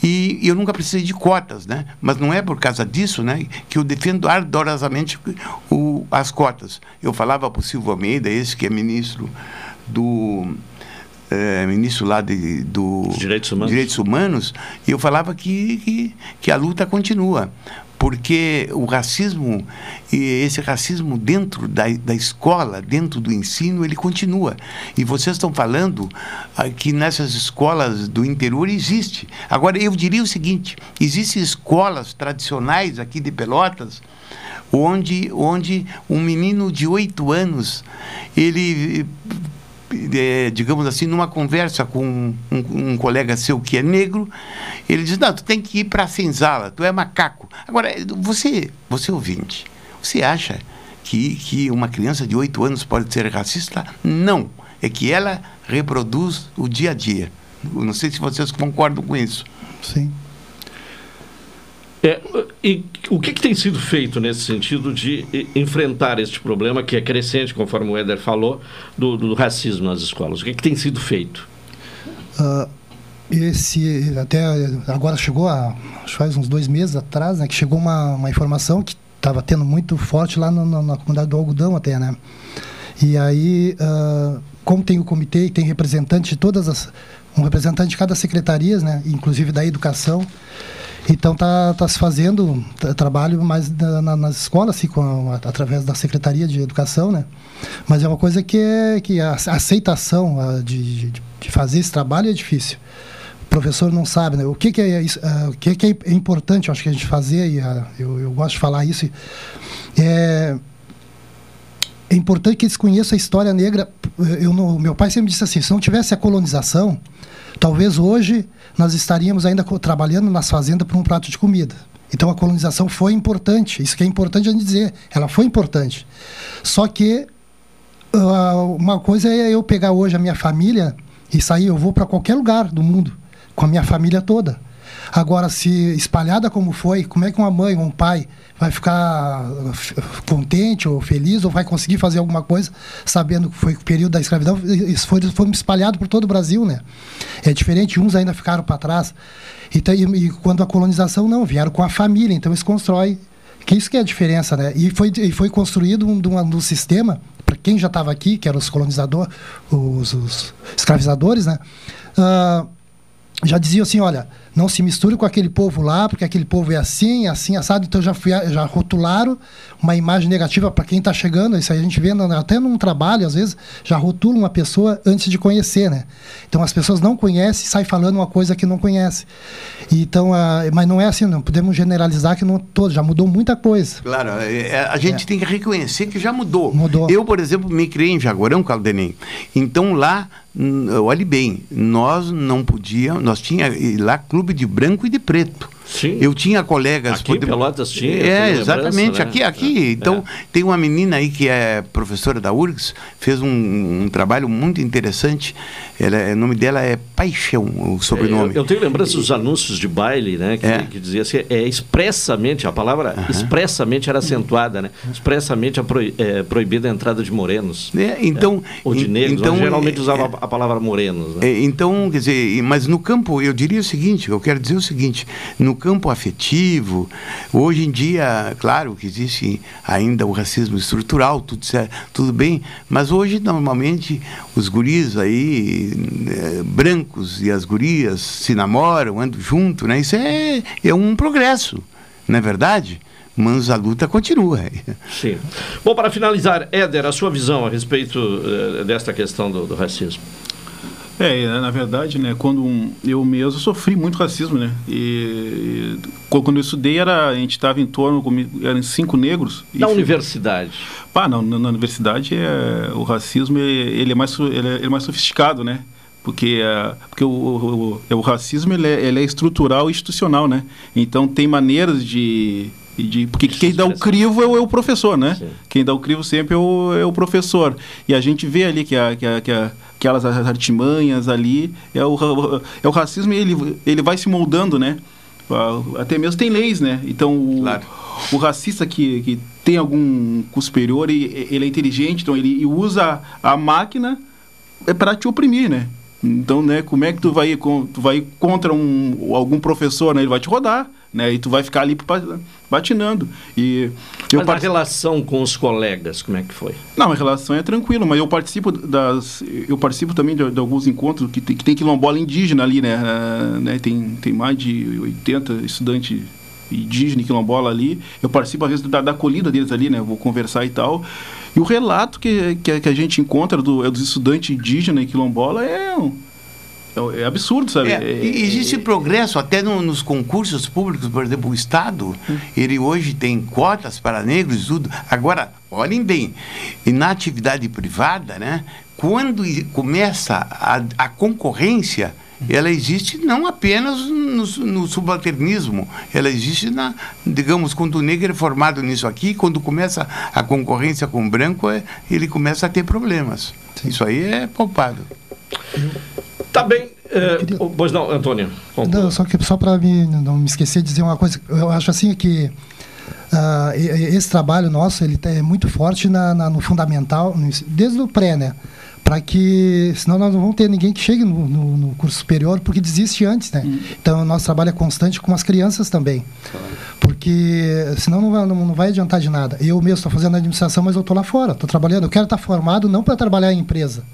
E eu nunca precisei de cotas, né? Mas não é por causa disso, né, que eu defendo ardorosamente o, as cotas. Eu falava para o Silvio Almeida, esse que é ministro do é, ministro lá de, do Direitos Humanos. Direitos Humanos, e eu falava que, que, que a luta continua porque o racismo, esse racismo dentro da, da escola, dentro do ensino, ele continua. E vocês estão falando ah, que nessas escolas do interior existe. Agora, eu diria o seguinte: existem escolas tradicionais aqui de Pelotas, onde, onde um menino de oito anos, ele é, digamos assim, numa conversa com um, um, colega seu que é negro, ele diz: Não, tu tem que ir para a senzala, tu é macaco. Agora, você, você ouvinte, você acha que, que uma criança de 8 anos pode ser racista? Não. É que ela reproduz o dia a dia. Não sei se vocês concordam com isso. Sim. É, e o que, que, tem sido feito nesse sentido de enfrentar este problema que é crescente, conforme o Éder falou, do, do racismo nas escolas? O que, que tem sido feito? Uh, esse até agora chegou a, faz uns dois meses atrás, né, que chegou uma, uma informação que estava tendo muito forte lá no, no, na comunidade do algodão até, né? E aí, uh, como tem o comitê e tem representante de todas as um representante de cada secretaria, né, inclusive da educação, então tá, tá se fazendo trabalho mais na, na, nas escolas, assim, com a, através da Secretaria de Educação, né? Mas é uma coisa que, é, que a aceitação a, de, de, fazer esse trabalho é difícil. O professor não sabe, né? O que, que é isso, uh, o que, que é importante, acho que a gente fazer, e uh, eu, eu gosto de falar isso, é é importante que eles conheçam a história negra. Eu meu pai sempre disse assim: se não tivesse a colonização, talvez hoje nós estaríamos ainda trabalhando nas fazendas por um prato de comida. Então a colonização foi importante, isso que é importante a gente dizer, ela foi importante. Só que uh, uma coisa é eu pegar hoje a minha família e sair, eu vou para qualquer lugar do mundo com a minha família toda. Agora, se espalhada como foi, como é que uma mãe ou um pai vai ficar contente ou feliz ou vai conseguir fazer alguma coisa sabendo que foi o período da escravidão? Isso foi, foi espalhado por todo o Brasil, né? É diferente, uns ainda ficaram para trás. Então, e, e, quando a colonização, não, vieram com a família, então eles constroem. Que isso que é a diferença, né? E foi, e foi construído um, um, um sistema, para quem já estava aqui, que eram os colonizadores, os, os escravizadores, né? Uh, já diziam assim, olha, não se misture com aquele povo lá, porque aquele povo é assim, assim, assado. Então já, fui, já rotularam uma imagem negativa para quem está chegando. Isso aí a gente vê até num trabalho, às vezes, já rotula uma pessoa antes de conhecer, né? Então as pessoas não conhecem e saem falando uma coisa que não conhece. Então, a, mas não é assim, não podemos generalizar que não todo, já mudou muita coisa. Claro, é, é, a gente é. tem que reconhecer que já mudou. Mudou. Eu, por exemplo, me criei em Jaguarão, Caldenem. Então lá olhe bem, nós não podíamos, nós tinha lá clube de branco e de preto. Sim. Eu tinha colegas. Aqui poder... Pelotas tinha. É, exatamente. Né? Aqui, aqui. É. Então, é. tem uma menina aí que é professora da URGS, fez um, um trabalho muito interessante. Ela, o nome dela é Paixão, o sobrenome. É, eu, eu, tenho lembrança dos anúncios de baile, né? Que, é. que dizia assim, é expressamente, a palavra expressamente era acentuada, né? Expressamente a é, proibida a entrada de morenos. É, então. Ou de negros. Então, geralmente usava a palavra morenos. Né? então, quer dizer, mas no campo, eu diria o seguinte, eu quero dizer o seguinte, no no campo afetivo, hoje em dia, claro que existe ainda o racismo estrutural, tudo, tudo bem, mas hoje normalmente os guris aí, é, brancos e as gurias se namoram, andam junto, né? Isso é, é um progresso, não é verdade? mas a luta continua. Sim. Bom, para finalizar, Éder, a sua visão a respeito uh, desta questão do, do racismo. É, na verdade, né, quando um, eu mesmo sofri muito racismo, né? E, e quando eu estudei era a gente estava em torno eram cinco negros. Na universidade. Pá, na, na, universidade é o racismo ele é mais ele é, ele é mais sofisticado, né? Porque, uh, porque o, o, o, o racismo ele é, ele é estrutural e institucional, né? Então tem maneiras de de, porque quem dá o crivo é o, é o professor, né? Sim. Quem dá o crivo sempre é o, é o professor. E a gente vê ali que, a, que, a, que a, aquelas artimanhas ali, é o, é o racismo e ele, ele vai se moldando, né? Até mesmo tem leis, né? Então, o, claro. o racista que, que tem algum superior, ele, ele é inteligente, então ele usa a máquina é para te oprimir, né? Então, né, como é que tu vai, tu vai contra um, algum professor, né? Ele vai te rodar né? E tu vai ficar ali batinando. E eu mas part... a relação com os colegas, como é que foi? Não, a relação é tranquila, mas eu participo das, eu participo também de, de alguns encontros que tem, que tem quilombola indígena ali, né? Uh, né? Tem, tem mais de 80 estudantes indígena e quilombola ali. Eu participo às vezes da, da acolhida deles ali, né? Vou conversar e tal. E o relato que, que, que a gente encontra do, é dos estudantes indígenas e quilombola é é, é absurdo, sabe? É, é, existe progresso até no, nos concursos públicos, por exemplo, o Estado, hum. ele hoje tem cotas para negros e tudo. Agora, olhem bem, e na atividade privada, né, quando começa a, a concorrência, ela existe não apenas no, no, subalternismo, ela existe na, digamos, quando o negro é formado nisso aqui, quando começa a concorrência com o branco, é, ele começa a ter problemas. Sim. Isso aí é palpável. Tá bem. É, queria... Pois não, Antônio. Não, só que só para não me esquecer de dizer uma coisa, eu acho assim que uh, esse trabalho nosso ele é muito forte na, na, no fundamental, desde o pré, né? Para que, senão nós não vamos ter ninguém que chegue no, no, no curso superior porque desiste antes, né? Hum. Então o nosso trabalho é constante com as crianças também, porque senão não vai, não, não vai adiantar de nada. Eu mesmo estou fazendo administração, mas eu estou lá fora, estou trabalhando. Eu quero estar formado não para trabalhar em empresa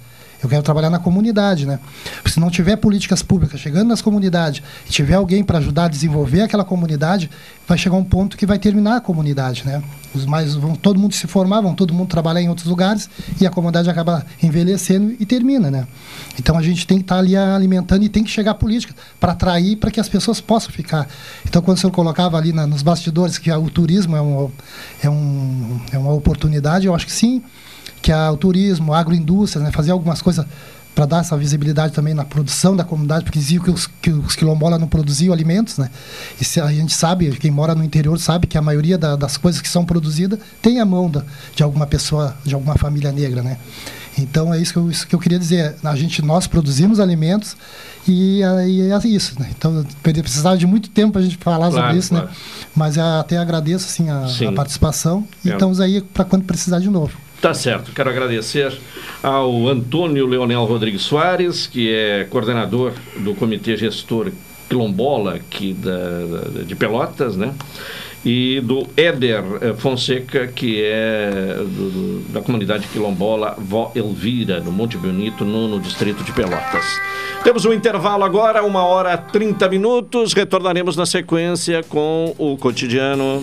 eu quero trabalhar na comunidade, né? Se não tiver políticas públicas chegando nas comunidades e tiver alguém para ajudar a desenvolver aquela comunidade, vai chegar um ponto que vai terminar a comunidade, né? Os mais vão todo mundo se formar, vão todo mundo trabalhar em outros lugares e a comunidade acaba envelhecendo e termina, né? Então a gente tem que estar tá ali alimentando e tem que chegar a política para atrair para que as pessoas possam ficar. Então quando o senhor colocava ali na, nos bastidores que o turismo é, um, é, um, é uma oportunidade, eu acho que sim que é o turismo, a agroindústria, né, fazer algumas coisas para dar essa visibilidade também na produção da comunidade, porque diziam que os, que os quilombolas não produziam alimentos, né? E se, a gente sabe, quem mora no interior sabe que a maioria da, das coisas que são produzidas tem a mão da, de alguma pessoa, de alguma família negra, né? Então é isso que eu, isso que eu queria dizer. A gente, nós produzimos alimentos e, e é isso, né? Então precisava de muito tempo para a gente falar claro, sobre isso, né? claro. né? Mas até agradeço assim a, a participação e é. estamos aí para quando precisar de novo. Tá certo. Quero agradecer ao Antônio Leonel Rodrigues Soares, que é coordenador do Comitê Gestor Quilombola aqui da, de Pelotas, né? e do Éder eh, Fonseca, que é do, da comunidade quilombola Vó Elvira, no Monte Bonito, no, no distrito de Pelotas. Temos um intervalo agora, uma hora 30 minutos. Retornaremos na sequência com o cotidiano.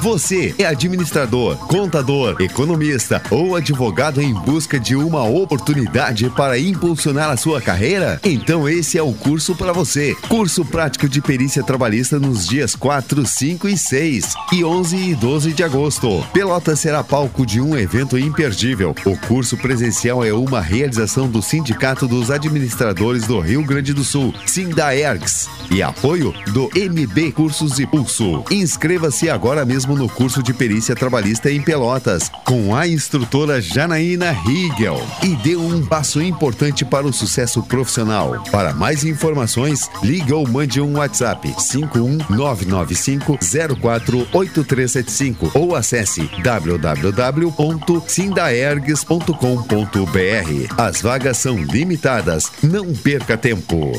Você é administrador, contador, economista ou advogado em busca de uma oportunidade para impulsionar a sua carreira? Então esse é o curso para você. Curso prático de perícia trabalhista nos dias 4, 5 e 6 e 11 e 12 de agosto. Pelota será palco de um evento imperdível. O curso presencial é uma realização do Sindicato dos Administradores do Rio Grande do Sul, Sindaergs, e apoio do MB Cursos e Pulso. Inscreva-se agora mesmo no curso de perícia trabalhista em Pelotas, com a instrutora Janaína Riegel, e deu um passo importante para o sucesso profissional. Para mais informações, ligue ou mande um WhatsApp 51995048375 ou acesse www.sindaergs.com.br. As vagas são limitadas, não perca tempo.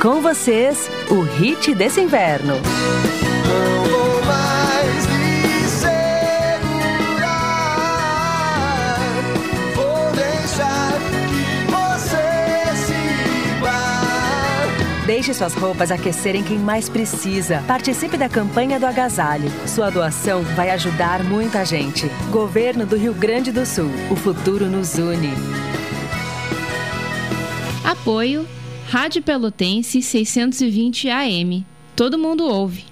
Com vocês, o hit desse inverno. Deixe suas roupas aquecerem quem mais precisa. Participe da campanha do agasalho. Sua doação vai ajudar muita gente. Governo do Rio Grande do Sul. O futuro nos une. Apoio Rádio Pelotense 620 AM. Todo mundo ouve.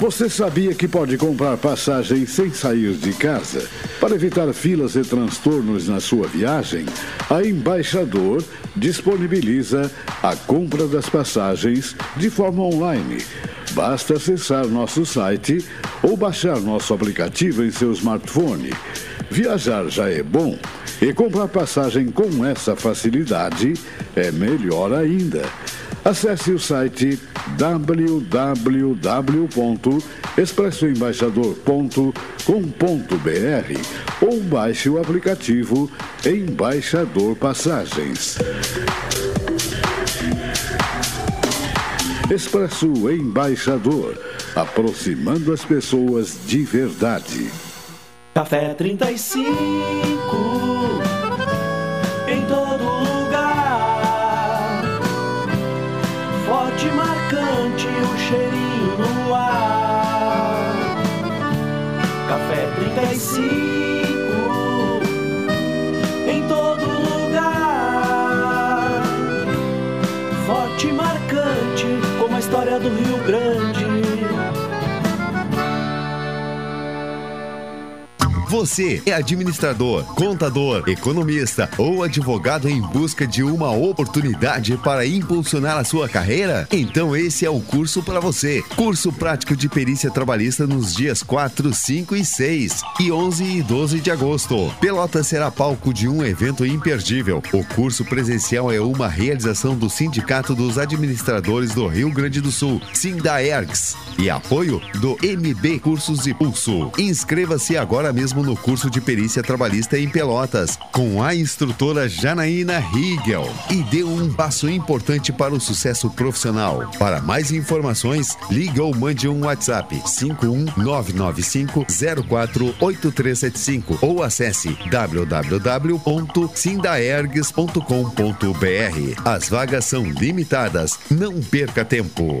Você sabia que pode comprar passagem sem sair de casa? Para evitar filas e transtornos na sua viagem, a Embaixador disponibiliza a compra das passagens de forma online. Basta acessar nosso site ou baixar nosso aplicativo em seu smartphone. Viajar já é bom e comprar passagem com essa facilidade é melhor ainda. Acesse o site www.expressoembaixador.com.br ou baixe o aplicativo Embaixador Passagens. Expresso Embaixador, aproximando as pessoas de verdade. Café 35 Você é administrador, contador, economista ou advogado em busca de uma oportunidade para impulsionar a sua carreira? Então esse é o curso para você. Curso prático de perícia trabalhista nos dias 4, 5 e 6 e 11 e 12 de agosto. Pelota será palco de um evento imperdível. O curso presencial é uma realização do Sindicato dos Administradores do Rio Grande do Sul, Sindaergs, e apoio do MB Cursos e Pulso. Inscreva-se agora mesmo no curso de perícia trabalhista em Pelotas, com a instrutora Janaína Riegel, e deu um passo importante para o sucesso profissional. Para mais informações, liga ou mande um WhatsApp 51995048375 ou acesse www.sindaergs.com.br. As vagas são limitadas. Não perca tempo.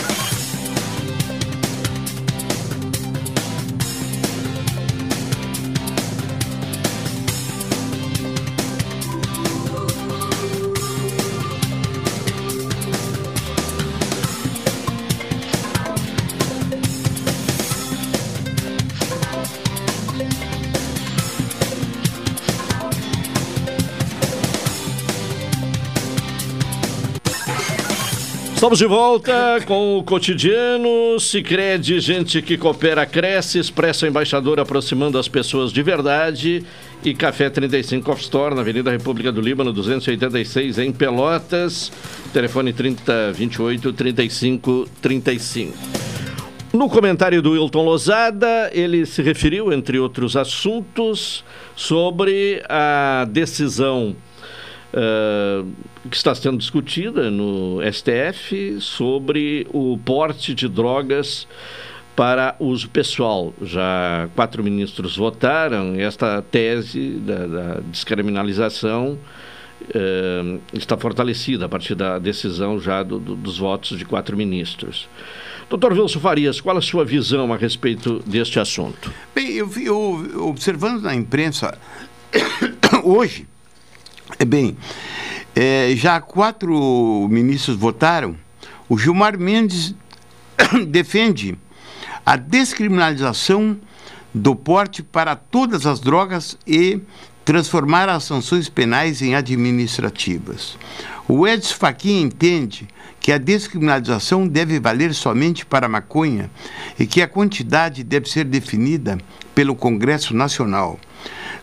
Estamos de volta com o cotidiano. Sicredi, gente que coopera, cresce. Expresso Embaixador aproximando as pessoas de verdade. E Café 35 Off Store, na Avenida República do Líbano, 286, em Pelotas. Telefone 3028 35 35. No comentário do Wilton Lozada, ele se referiu, entre outros assuntos, sobre a decisão uh, que está sendo discutida no STF sobre o porte de drogas para uso pessoal. Já quatro ministros votaram esta tese da, da descriminalização uh, está fortalecida a partir da decisão já do, do, dos votos de quatro ministros. Doutor Wilson Farias, qual a sua visão a respeito deste assunto? Bem, eu, eu observando na imprensa hoje, bem, é, já quatro ministros votaram. O Gilmar Mendes defende a descriminalização do porte para todas as drogas e transformar as sanções penais em administrativas. O Edson Fachin entende que a descriminalização deve valer somente para a maconha e que a quantidade deve ser definida pelo Congresso Nacional.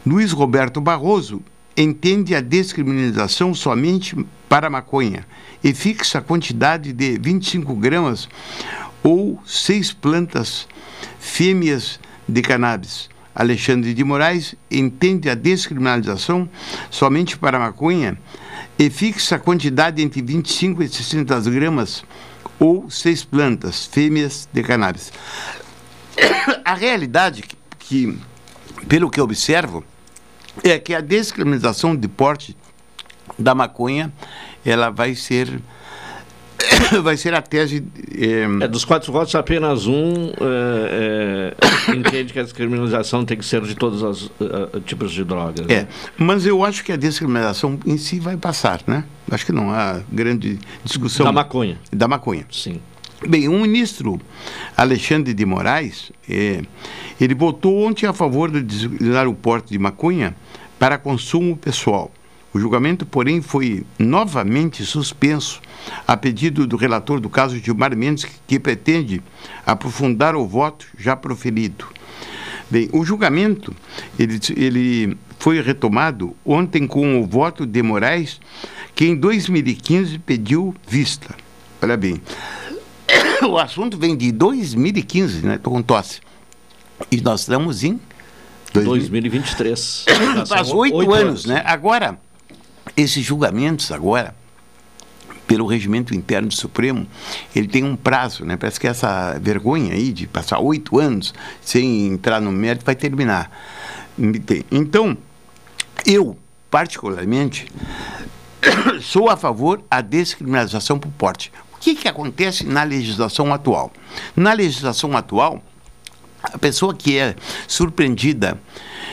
Luiz Roberto Barroso entende a descriminalização somente para maconha e fixa a quantidade de 25 gramas ou seis plantas fêmeas de cannabis. Alexandre de Moraes entende a descriminalização somente para maconha e fixa a quantidade entre 25 e 60 gramas ou seis plantas fêmeas de cannabis. A realidade que, que pelo que observo, é que a descriminalização de porte da maconha ela vai ser vai ser a tese é... é... dos quatro votos apenas um é, é, entende que a descriminalização tem que ser de todos os uh, tipos de drogas é né? mas eu acho que a descriminalização em si vai passar né? Acho que não há grande discussão. Da maconha. Da maconha. Sim. Bem, o ministro Alexandre de Moraes, é, ele votou ontem a favor de desligar o porte de maconha para consumo pessoal. O julgamento, porém, foi novamente suspenso a pedido do relator do caso Gilmar Mendes, que pretende aprofundar o voto já proferido. Bem, o julgamento ele, ele foi retomado ontem com o voto de Moraes, que em 2015 pediu vista. Olha bem, o assunto vem de 2015, né? Estou com tosse. E nós estamos em 2023. Faz oito anos, né? Agora, esses julgamentos agora, pelo regimento interno do Supremo, ele tem um prazo, né? Parece que essa vergonha aí de passar oito anos sem entrar no mérito vai terminar. Então, eu, particularmente, sou a favor da descriminalização por porte. O que, que acontece na legislação atual? Na legislação atual, a pessoa que é surpreendida,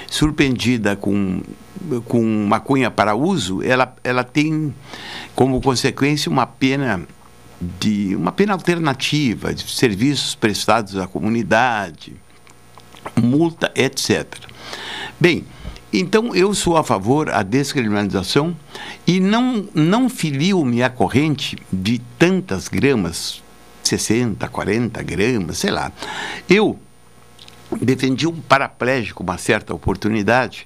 surpreendida com, com maconha para uso, ela, ela tem como consequência uma pena de uma pena alternativa de serviços prestados à comunidade, multa, etc. Bem, então, eu sou a favor da descriminalização e não, não filio-me à corrente de tantas gramas, 60, 40 gramas, sei lá. Eu defendi um paraplégico uma certa oportunidade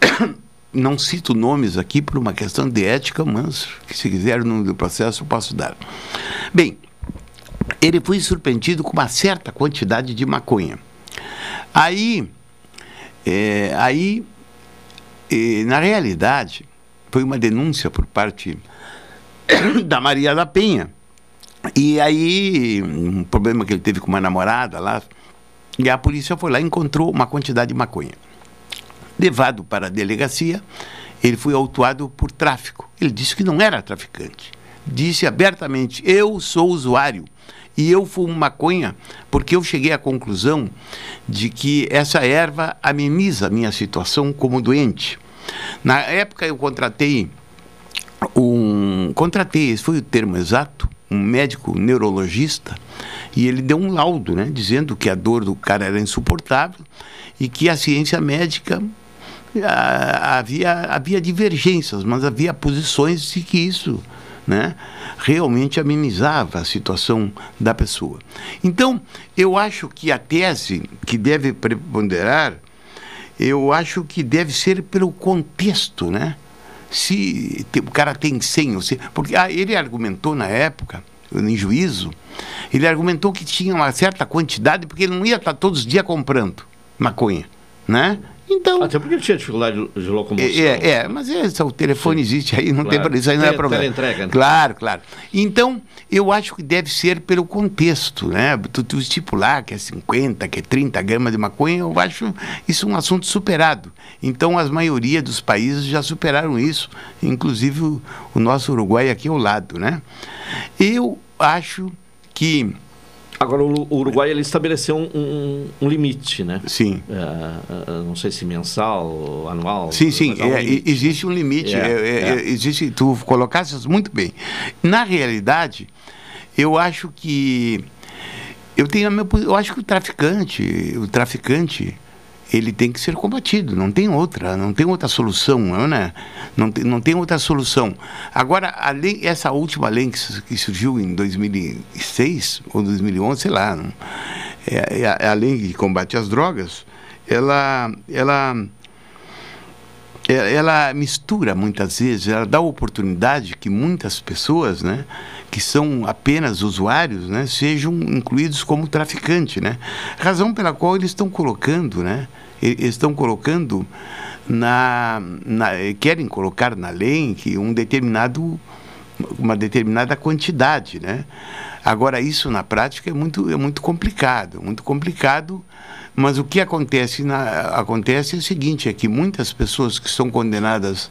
não cito nomes aqui por uma questão de ética, mas se quiser no processo eu posso dar. Bem, ele foi surpreendido com uma certa quantidade de maconha. Aí, é, aí é, na realidade, foi uma denúncia por parte da Maria da Penha. E aí, um problema que ele teve com uma namorada lá, e a polícia foi lá e encontrou uma quantidade de maconha. Levado para a delegacia, ele foi autuado por tráfico. Ele disse que não era traficante. Disse abertamente: Eu sou usuário e eu fumo maconha porque eu cheguei à conclusão de que essa erva ameniza a minha situação como doente. Na época eu contratei um. Contratei, esse foi o termo exato, um médico neurologista, e ele deu um laudo, né, dizendo que a dor do cara era insuportável e que a ciência médica ah, havia, havia divergências, mas havia posições de que isso né, realmente amenizava a situação da pessoa. Então, eu acho que a tese que deve preponderar, eu acho que deve ser pelo contexto, né? Se o cara tem 100, se, porque ah, ele argumentou na época, em juízo, ele argumentou que tinha uma certa quantidade, porque ele não ia estar todos os dias comprando maconha, né? Então, Até porque ele tinha dificuldade de locomoção. É, é mas é, o telefone Sim. existe aí, não claro. tem isso aí não é problema. Entrega, né? Claro, claro. Então, eu acho que deve ser pelo contexto, né? Tu, tu estipular que é 50, que é 30 gramas de maconha, eu acho isso um assunto superado. Então, as maioria dos países já superaram isso, inclusive o, o nosso Uruguai aqui ao lado, né? Eu acho que Agora, o Uruguai ele estabeleceu um, um, um limite, né? Sim. É, não sei se mensal anual. Sim, sim. Um é, existe um limite. É, é, é, é, existe, tu colocaste muito bem. Na realidade, eu acho que eu tenho meu, eu acho que o traficante, o traficante ele tem que ser combatido, não tem outra, não tem outra solução, né? Não tem, não tem outra solução. Agora, a lei, essa última lei que, surgiu em 2006 ou 2011, sei lá, é, é, a, é a lei de combate às drogas, ela, ela, é, ela mistura muitas vezes, ela dá oportunidade que muitas pessoas, né? Que são apenas usuários, né, sejam incluídos como traficante, né? Razão pela qual eles estão colocando, né? Eles estão colocando na, na querem colocar na lei que um determinado uma determinada quantidade, né? Agora isso na prática é muito é muito complicado, muito complicado. Mas o que acontece na, acontece é o seguinte, é que muitas pessoas que são condenadas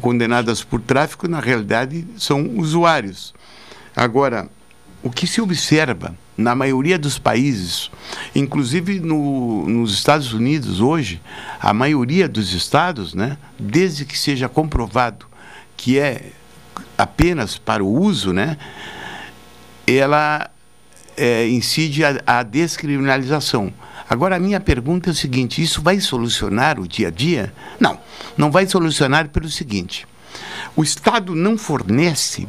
condenadas por tráfico, na realidade, são usuários. Agora, o que se observa na maioria dos países, inclusive no, nos Estados Unidos hoje, a maioria dos estados, né, desde que seja comprovado que é apenas para o uso, né, ela é, incide a, a descriminalização. Agora, a minha pergunta é o seguinte: isso vai solucionar o dia a dia? Não, não vai solucionar pelo seguinte. O Estado não fornece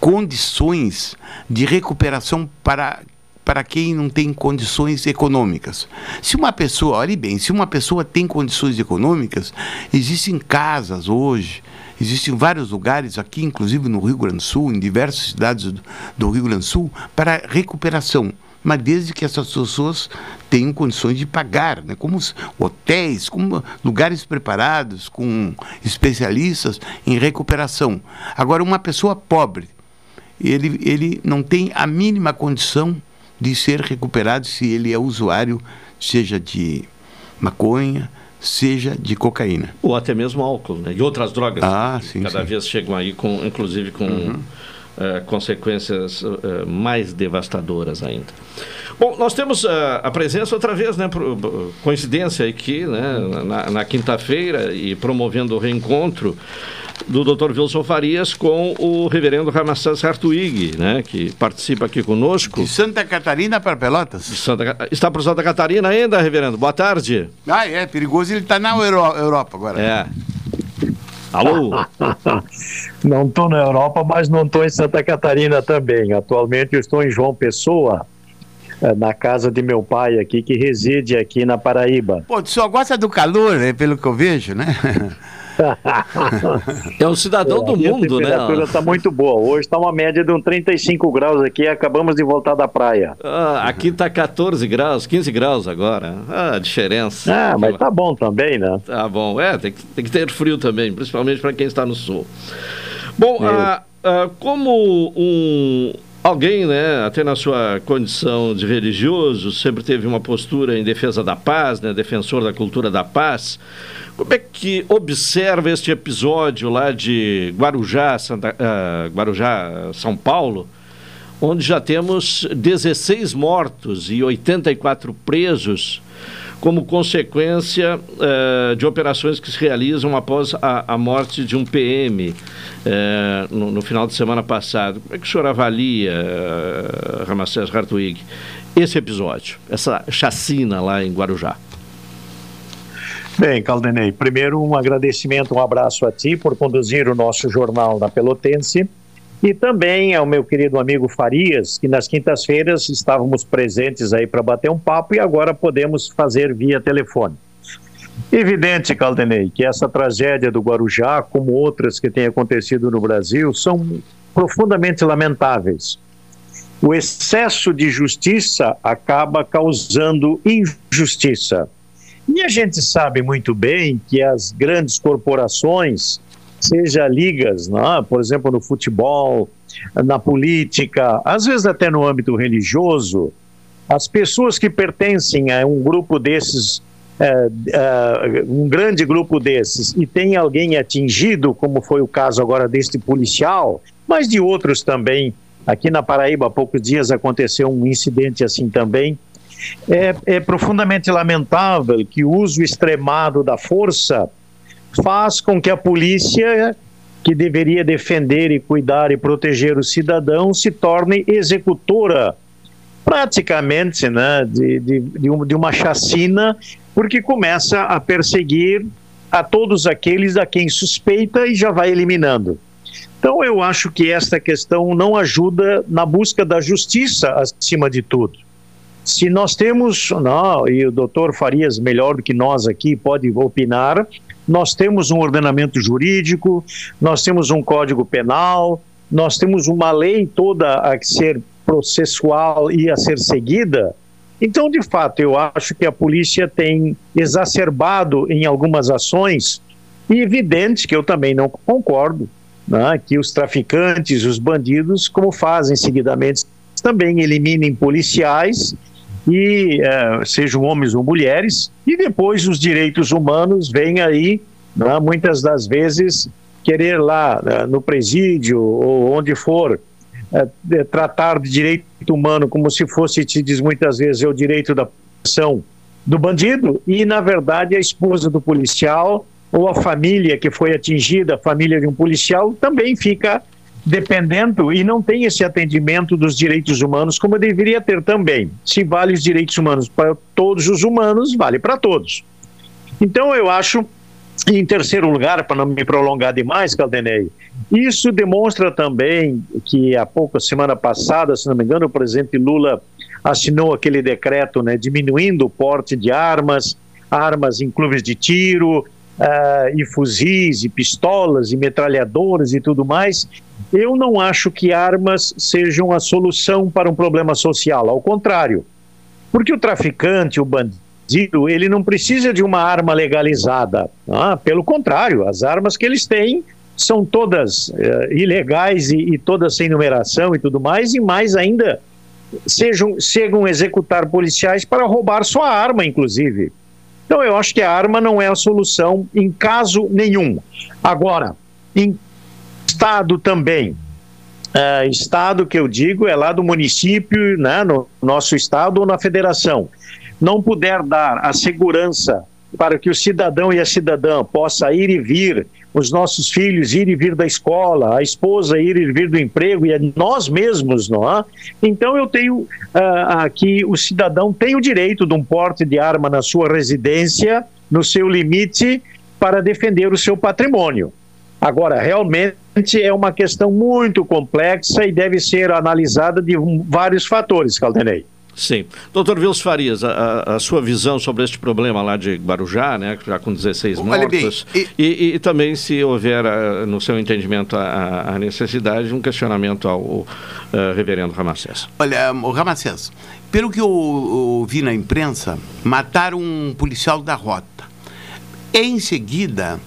condições de recuperação para para quem não tem condições econômicas. Se uma pessoa, olhe bem, se uma pessoa tem condições econômicas, existem casas hoje, existem vários lugares aqui, inclusive no Rio Grande do Sul, em diversas cidades do Rio Grande do Sul, para recuperação mas desde que essas pessoas tenham condições de pagar, né? como hotéis, como lugares preparados, com especialistas em recuperação. Agora, uma pessoa pobre, ele, ele não tem a mínima condição de ser recuperado se ele é usuário, seja de maconha, seja de cocaína. Ou até mesmo álcool, né? E outras drogas. Ah, sim. Cada sim. vez chegam aí, com, inclusive com. Uhum uh, consequências uh, mais devastadoras ainda. Bom, nós temos uh, a presença outra vez, né, por coincidência aqui, né, na, na quinta-feira e promovendo o reencontro do Dr. Wilson Farias com o reverendo Ramassas Hartwig, né, que participa aqui conosco. De Santa Catarina para Pelotas. Santa, está para Santa Catarina ainda, reverendo? Boa tarde. Ah, é, perigoso ele está na Euro, Europa agora. É. Alô? não estou na Europa, mas não estou em Santa Catarina também. Atualmente eu estou em João Pessoa, é, na casa de meu pai aqui, que reside aqui na Paraíba. Pô, tu só gosta do calor, né, pelo que eu vejo, né? é um cidadão é, do mundo, né? A temperatura está muito boa. Hoje está uma média de uns 35 graus aqui, acabamos de voltar da praia. Ah, aqui está 14 graus, 15 graus agora. Ah, diferença. Ah, mas tá bom também, né? Tá bom. É, tem que, tem que ter frio também, principalmente para quem está no sul. Bom, ah, ah, como um Alguém, né, até na sua condição de religioso, sempre teve uma postura em defesa da paz, né, defensor da cultura da paz. Como é que observa este episódio lá de Guarujá, Santa, uh, Guarujá, São Paulo, onde já temos 16 mortos e 84 presos como consequência uh, de operações que se realizam após a, a morte de um PM eh, no, no, final de semana passado. Como é que o senhor avalia, uh, Ramacés Hartwig, esse episódio, essa chacina lá em Guarujá? Bem, Caldenei, primeiro um agradecimento, um abraço a ti por conduzir o nosso jornal na Pelotense e também ao meu querido amigo Farias, que nas quintas-feiras estávamos presentes aí para bater um papo e agora podemos fazer via telefone. Evidente, Caldenei, que essa tragédia do Guarujá, como outras que têm acontecido no Brasil, são profundamente lamentáveis. O excesso de justiça acaba causando injustiça. E a gente sabe muito bem que as grandes corporações seja ligas, né? por exemplo, no futebol, na política, às vezes até no âmbito religioso, as pessoas que pertencem a um grupo desses, é, é, um grande grupo desses, e tem alguém atingido, como foi o caso agora deste policial, mas de outros também. Aqui na Paraíba, há poucos dias aconteceu um incidente assim também. É, é profundamente lamentável que o uso extremado da força faz com que a polícia, que deveria defender e cuidar e proteger o cidadão, se torne executora praticamente né, de, de, de uma chacina, porque começa a perseguir a todos aqueles a quem suspeita e já vai eliminando. Então, eu acho que esta questão não ajuda na busca da justiça acima de tudo. Se nós temos, não, e o doutor Farias, melhor do que nós aqui, pode opinar, nós temos um ordenamento jurídico, nós temos um código penal, nós temos uma lei toda a ser processual e a ser seguida. Então, de fato, eu acho que a polícia tem exacerbado em algumas ações, e evidente que eu também não concordo, né, que os traficantes, os bandidos, como fazem seguidamente, também eliminem policiais e é, sejam homens ou mulheres, e depois os direitos humanos vêm aí, né, muitas das vezes, querer lá né, no presídio ou onde for, é, tratar de direito humano como se fosse, te diz muitas vezes, é o direito da proteção do bandido, e na verdade a esposa do policial ou a família que foi atingida, a família de um policial, também fica dependendo e não tem esse atendimento dos direitos humanos como deveria ter também. Se vale os direitos humanos para todos os humanos, vale para todos. Então eu acho, em terceiro lugar, para não me prolongar demais, Caldenei, isso demonstra também que há pouco, semana passada, se não me engano, o presidente Lula assinou aquele decreto, né, diminuindo o porte de armas, armas em clubes de tiro, Uh, e fuzis, e pistolas, e metralhadoras e tudo mais, eu não acho que armas sejam a solução para um problema social, ao contrário. Porque o traficante, o bandido, ele não precisa de uma arma legalizada. Ah, pelo contrário, as armas que eles têm são todas uh, ilegais e, e, todas sem numeração e tudo mais, e mais ainda sejam, chegam a executar policiais para roubar sua arma, inclusive. Então eu acho que a arma não é a solução em caso nenhum. Agora, em Estado também. Uh, estado que eu digo é lá do município, né, no nosso estado ou na federação. Não puder dar a segurança para que o cidadão e a cidadã possa ir e vir, os nossos filhos ir e vir da escola, a esposa ir e vir do emprego e nós mesmos, não é? Então eu tenho uh, aqui o cidadão tem o direito de um porte de arma na sua residência, no seu limite, para defender o seu patrimônio. Agora, realmente é uma questão muito complexa e deve ser analisada de vários fatores, Caldenei. Sim. Doutor Vils Farias, a, a, sua visão sobre este problema lá de Guarujá, né, já com 16 mortos, bem, e... E, e, também se houver, ah, no seu entendimento, a, a necessidade, um questionamento ao uh, reverendo Ramacés. Olha, o Ramacés, pelo que eu ouvi na imprensa, mataram um policial da rota. Em seguida,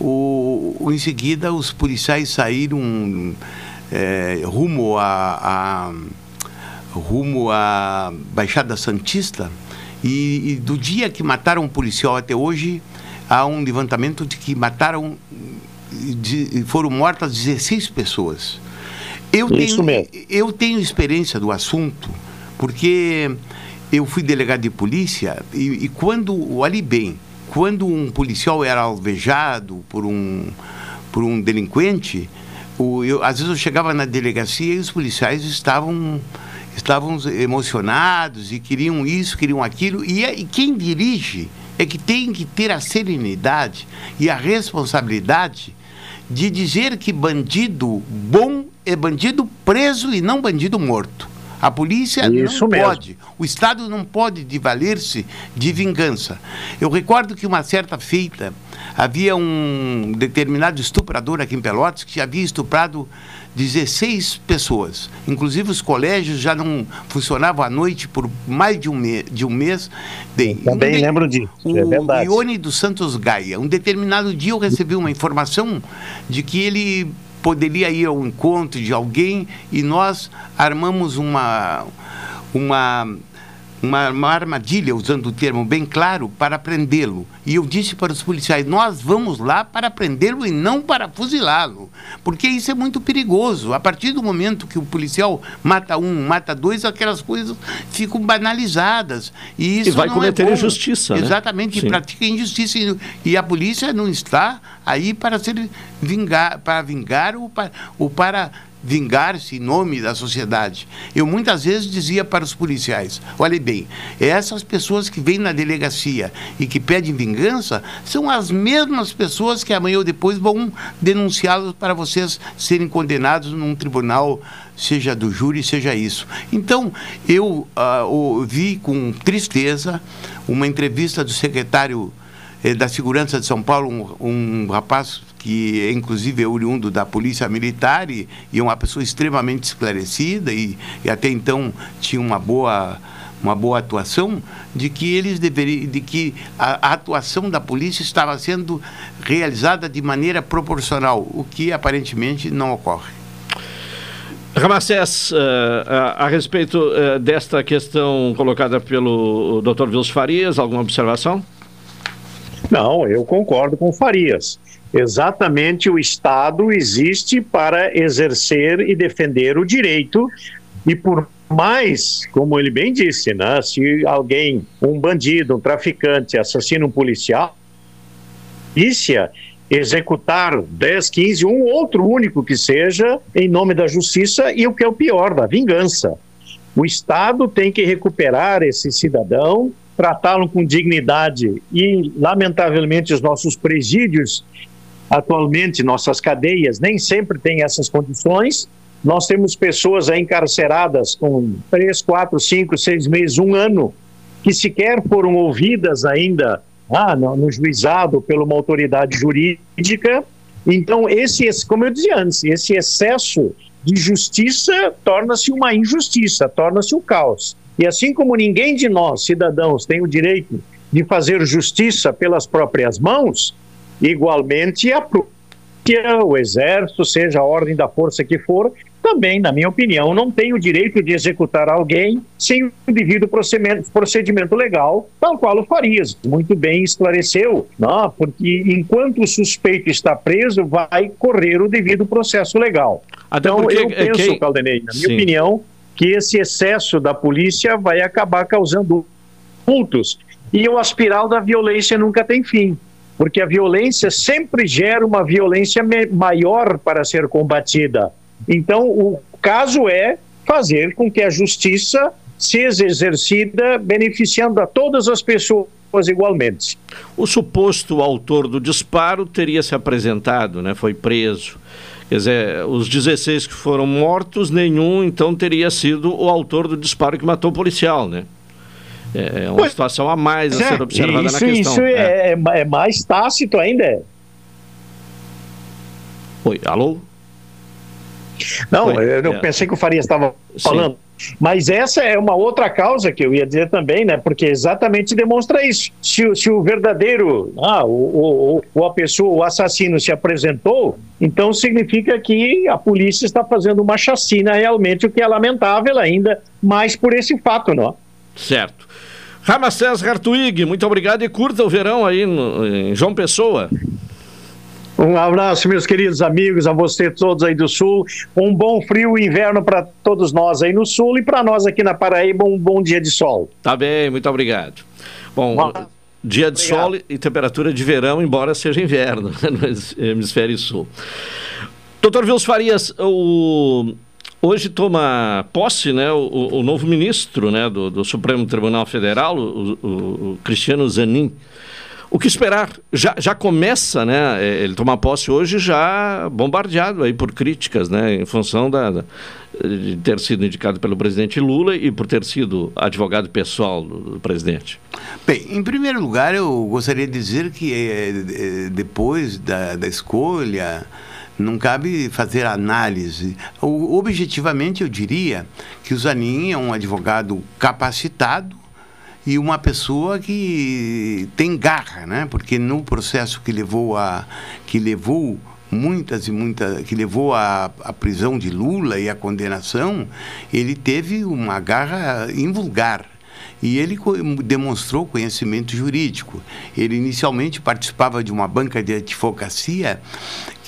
o, em seguida os policiais saíram é, rumo a, a rumo à Baixada Santista e, e, do dia que mataram um policial até hoje há um levantamento de que mataram de, foram mortas 16 pessoas. Eu Isso tenho, mesmo. eu tenho experiência do assunto porque eu fui delegado de polícia e, e quando olhe bem quando um policial era alvejado por um por um delinquente o, eu, às vezes eu chegava na delegacia e os policiais estavam estavam emocionados e queriam isso, queriam aquilo. E, é, e quem dirige é que tem que ter a serenidade e a responsabilidade de dizer que bandido bom é bandido preso e não bandido morto. A polícia Isso não mesmo. pode, o Estado não pode valer-se de vingança. Eu recordo que uma certa feita havia um determinado estuprador aqui em Pelotas que havia estuprado 16 pessoas. Inclusive os colégios já não funcionavam à noite por mais de um, me de um mês. Bem, também um lembro disso, o é verdade. Ione dos Santos Gaia. Um determinado dia eu recebi uma informação de que ele poderia ir ao encontro de alguém e nós armamos uma uma uma, uma, armadilha, usando o termo bem claro, para prendê-lo. E eu disse para os policiais: nós vamos lá para prendê-lo e não para fuzilá-lo. Porque isso é muito perigoso. A partir do momento que o policial mata um, mata dois, aquelas coisas ficam banalizadas. E isso e vai não cometer é injustiça. Né? Exatamente, e pratica injustiça. E, e, a polícia não está aí para ser vingar, para vingar ou para, ou para vingar-se em nome da sociedade. Eu muitas vezes dizia para os policiais: olhe bem, essas pessoas que vêm na delegacia e que pedem vingança são as mesmas pessoas que amanhã ou depois vão denunciá-los para vocês serem condenados num tribunal, seja do júri, seja isso. Então, eu uh, ouvi com tristeza uma entrevista do secretário eh, da Segurança de São Paulo, um, um rapaz que é, inclusive é oriundo da polícia militar e, e é uma pessoa extremamente esclarecida e, e, até então tinha uma boa uma boa atuação de que eles deveriam de que a, a atuação da polícia estava sendo realizada de maneira proporcional o que aparentemente não ocorre Ramacés, uh, a, a, respeito uh, desta questão colocada pelo Dr. Vils Farias, alguma observação? Não, eu concordo com Farias. Exatamente, o Estado existe para exercer e defender o direito, e por mais, como ele bem disse, né, se alguém, um bandido, um traficante, assassina um policial, polícia executar 10, 15, um outro único que seja, em nome da justiça e o que é o pior, da vingança. O Estado tem que recuperar esse cidadão, tratá-lo com dignidade e, lamentavelmente, os nossos presídios Atualmente, nossas cadeias nem sempre têm essas condições. Nós temos pessoas encarceradas com três, quatro, cinco, seis meses, um ano, que sequer foram ouvidas ainda ah, no, no juizado por uma autoridade jurídica. Então, esse, como eu dizia antes, esse excesso de justiça torna-se uma injustiça, torna-se um caos. E assim como ninguém de nós, cidadãos, tem o direito de fazer justiça pelas próprias mãos, Igualmente, a polícia, o exército, seja a ordem da força que for, também, na minha opinião, não tem o direito de executar alguém sem o devido procedimento, procedimento legal, tal qual o Farias muito bem esclareceu, não? porque enquanto o suspeito está preso, vai correr o devido processo legal. Até então, porque, eu é penso, Caldenei, na minha Sim. opinião, que esse excesso da polícia vai acabar causando cultos. E o aspiral da violência nunca tem fim porque a violência sempre gera uma violência maior para ser combatida. Então, o caso é fazer com que a justiça seja exercida beneficiando a todas as pessoas igualmente. O suposto autor do disparo teria se apresentado, né? Foi preso. Quer dizer, os 16 que foram mortos, nenhum então teria sido o autor do disparo que matou o policial, né? É, é uma pois, situação a mais a ser observada isso, na questão. Isso é, é, é mais tácito ainda. Oi, alô? Não, Oi, eu é. pensei que o Faria estava falando. Sim. Mas essa é uma outra causa que eu ia dizer também, né? Porque exatamente demonstra isso. Se, se o verdadeiro, ah, o, o, a pessoa, o assassino se apresentou, então significa que a polícia está fazendo uma chacina realmente, o que é lamentável ainda, mais por esse fato, não? Certo. Ramacés Hartwig, muito obrigado e curta o verão aí no, em João Pessoa. Um abraço, meus queridos amigos, a você todos aí do Sul. Um bom frio inverno para todos nós aí no Sul e para nós aqui na Paraíba, um bom dia de sol. Tá bem, muito obrigado. Bom, dia de obrigado. sol e temperatura de verão, embora seja inverno no hemisfério sul. Doutor Vils Farias, o, hoje toma posse né, o, o novo ministro né, do, do, Supremo Tribunal Federal, o, o Cristiano Zanin. O que esperar? Já, já começa, né? É, ele tomar posse hoje já bombardeado aí por críticas, né? Em função da, da, de ter sido indicado pelo presidente Lula e por ter sido advogado pessoal do, do presidente. Bem, em primeiro lugar, eu gostaria de dizer que é, depois da, da escolha não cabe fazer análise. Objetivamente, eu diria que o Zanin é um advogado capacitado, e uma pessoa que tem garra, né? Porque no processo que levou a que levou muitas e muitas que levou à, à prisão de Lula e à condenação, ele teve uma garra invulgar. E ele demonstrou conhecimento jurídico. Ele inicialmente participava de uma banca de advocacia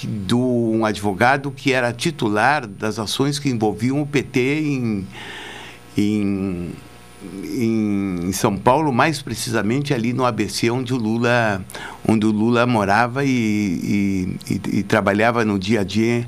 de um advogado que era titular das ações que envolviam o PT em, em em São Paulo, mais precisamente ali no ABC, onde o Lula, onde o Lula morava e, e, e, e trabalhava no dia a dia,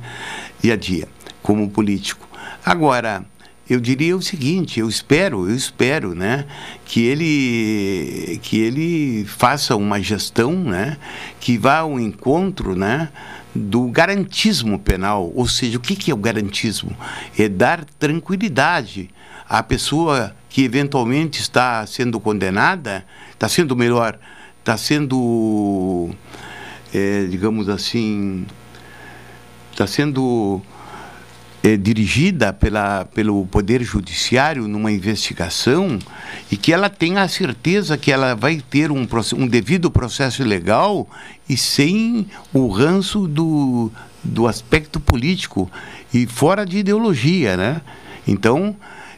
dia a dia como político. Agora, eu diria o seguinte, eu espero, eu espero, né, que ele que ele faça uma gestão, né, que vá ao encontro, né, do garantismo penal, ou seja, o que que é o garantismo? É dar tranquilidade à pessoa que eventualmente está sendo condenada, está sendo melhor, está sendo, é, digamos assim, está sendo é, dirigida pela, pelo Poder Judiciário numa investigação e que ela tenha a certeza que ela vai ter um, um devido processo legal e sem o ranço do, do aspecto político e fora de ideologia, né? Então,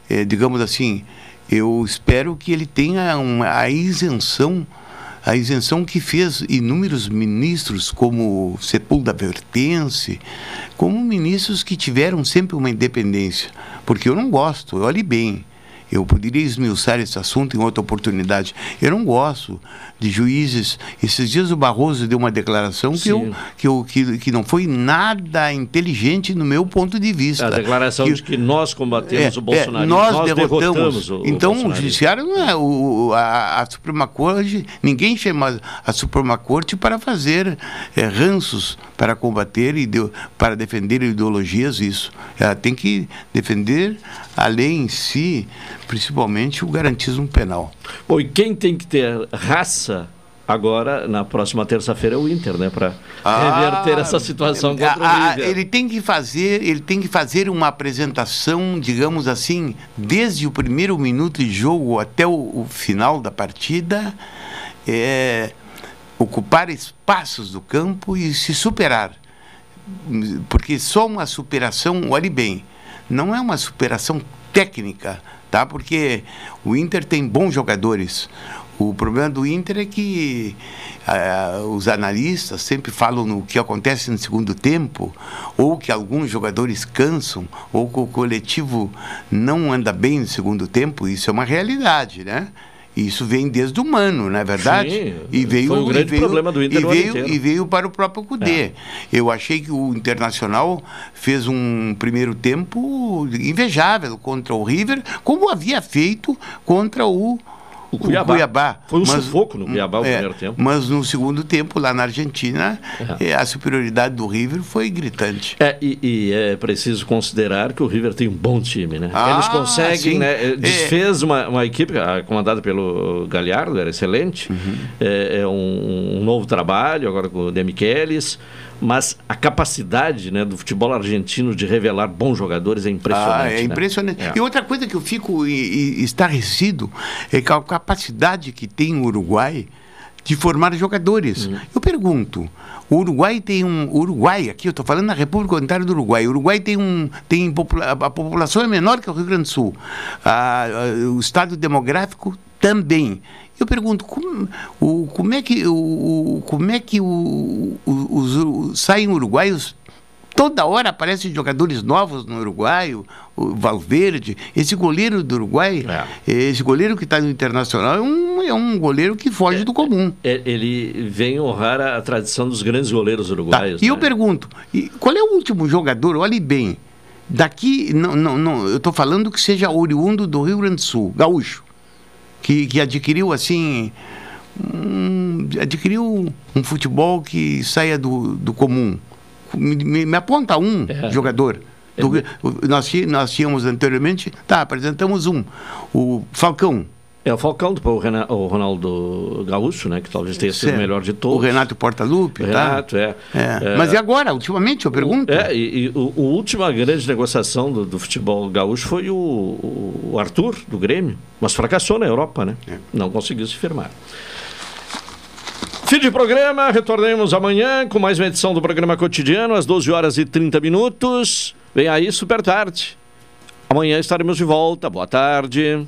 é, digamos assim, eu espero que ele tenha uma, a isenção, a isenção que fez inúmeros ministros, como Sepulda Vertense, como ministros que tiveram sempre uma independência. Porque eu não gosto, olhe bem, eu poderia esmiuçar esse assunto em outra oportunidade. Eu não gosto de juízes. Esses dias o Barroso deu uma declaração que, eu, que, eu, que, que não foi nada inteligente no meu ponto de vista. A declaração que, de que nós combatemos é, o Bolsonaro. É, nós, nós derrotamos. o, então, o, o judiciário não é o, a, a, Suprema Corte, ninguém chama a Suprema Corte para fazer é, ranços para combater e para defender ideologias, isso. Ela tem que defender a lei em si, principalmente o garantismo penal. Bom, e quem tem que ter raça agora, na próxima terça-feira, é o Inter, né? Para ah, reverter essa situação contra a, o Ele tem que fazer, ele tem que fazer uma apresentação, digamos assim, desde o primeiro minuto de jogo até o, o final da partida, é, ocupar espaços do campo e se superar. Porque só uma superação, olhe bem, não é uma superação técnica, tá? Porque o Inter tem bons jogadores. O problema do Inter é que uh, os analistas sempre falam no que acontece no segundo tempo, ou que alguns jogadores cansam, ou que o coletivo não anda bem no segundo tempo. Isso é uma realidade, né? Isso vem desde o Mano, não é verdade? Sim, e veio, foi um grande veio, problema do Inter e veio, e veio para o próprio Cudê. É. Eu achei que o Internacional fez um primeiro tempo invejável contra o River, como havia feito contra o O Cuiabá. O Cuiabá. Foi um sufoco no Cuiabá o é, primeiro tempo. Mas no segundo tempo, lá na Argentina, é. a superioridade do River foi gritante. É, e, e, é preciso considerar que o River tem um bom time, né? Ah, Eles conseguem, né? É. Desfez uma, uma equipe ah, comandada pelo Galhardo, era excelente. Uhum. É, é um, um novo trabalho, agora com o Demichelis. Mas a capacidade né, do futebol argentino de revelar bons jogadores é impressionante. Ah, é né? impressionante. É. E outra coisa que eu fico estarrecido é que a capacidade que tem o Uruguai de formar jogadores. Uhum. Eu pergunto, o Uruguai tem um. Uruguai, aqui eu estou falando na República Unitária do Uruguai. O Uruguai tem um. Tem popula- a população é menor que o Rio Grande do Sul. Ah, o estado demográfico também. Eu pergunto, como, o, como é que, o, como é que o- os, uru- saem uruguaios Toda hora aparecem jogadores novos no Uruguai, o, o Valverde, esse goleiro do Uruguai, esse goleiro que está no Internacional é um, é um goleiro que foge do comum. É, Ele vem honrar a, a tradição dos grandes goleiros uruguaios. E eu né? pergunto, e qual é o último jogador, olhe bem, daqui, não, não, não, eu estou falando que seja oriundo do Rio Grande do Sul, gaúcho, que, que adquiriu assim, um, adquiriu um futebol que saia do, do comum. Me, me- me aponta um É. jogador. Do- o- nós, nós tínhamos anteriormente, tá, apresentamos um, o Falcão. É o Falcão, depois o, Ronaldo Gaúcho, né? Que talvez tenha sido o melhor de todos. O Renato Portaluppi, O tá? Renato, é. É. Mas e agora, ultimamente, eu pergunto? É, e, e o, o última grande negociação do, do futebol gaúcho foi o, o- o Arthur, do Grêmio, mas fracassou na Europa, né? É. Não conseguiu se firmar. Fim de programa, retornemos amanhã com mais uma edição do programa cotidiano, às 12 horas e 30 minutos. Vem aí, super tarde. Amanhã estaremos de volta. Boa tarde.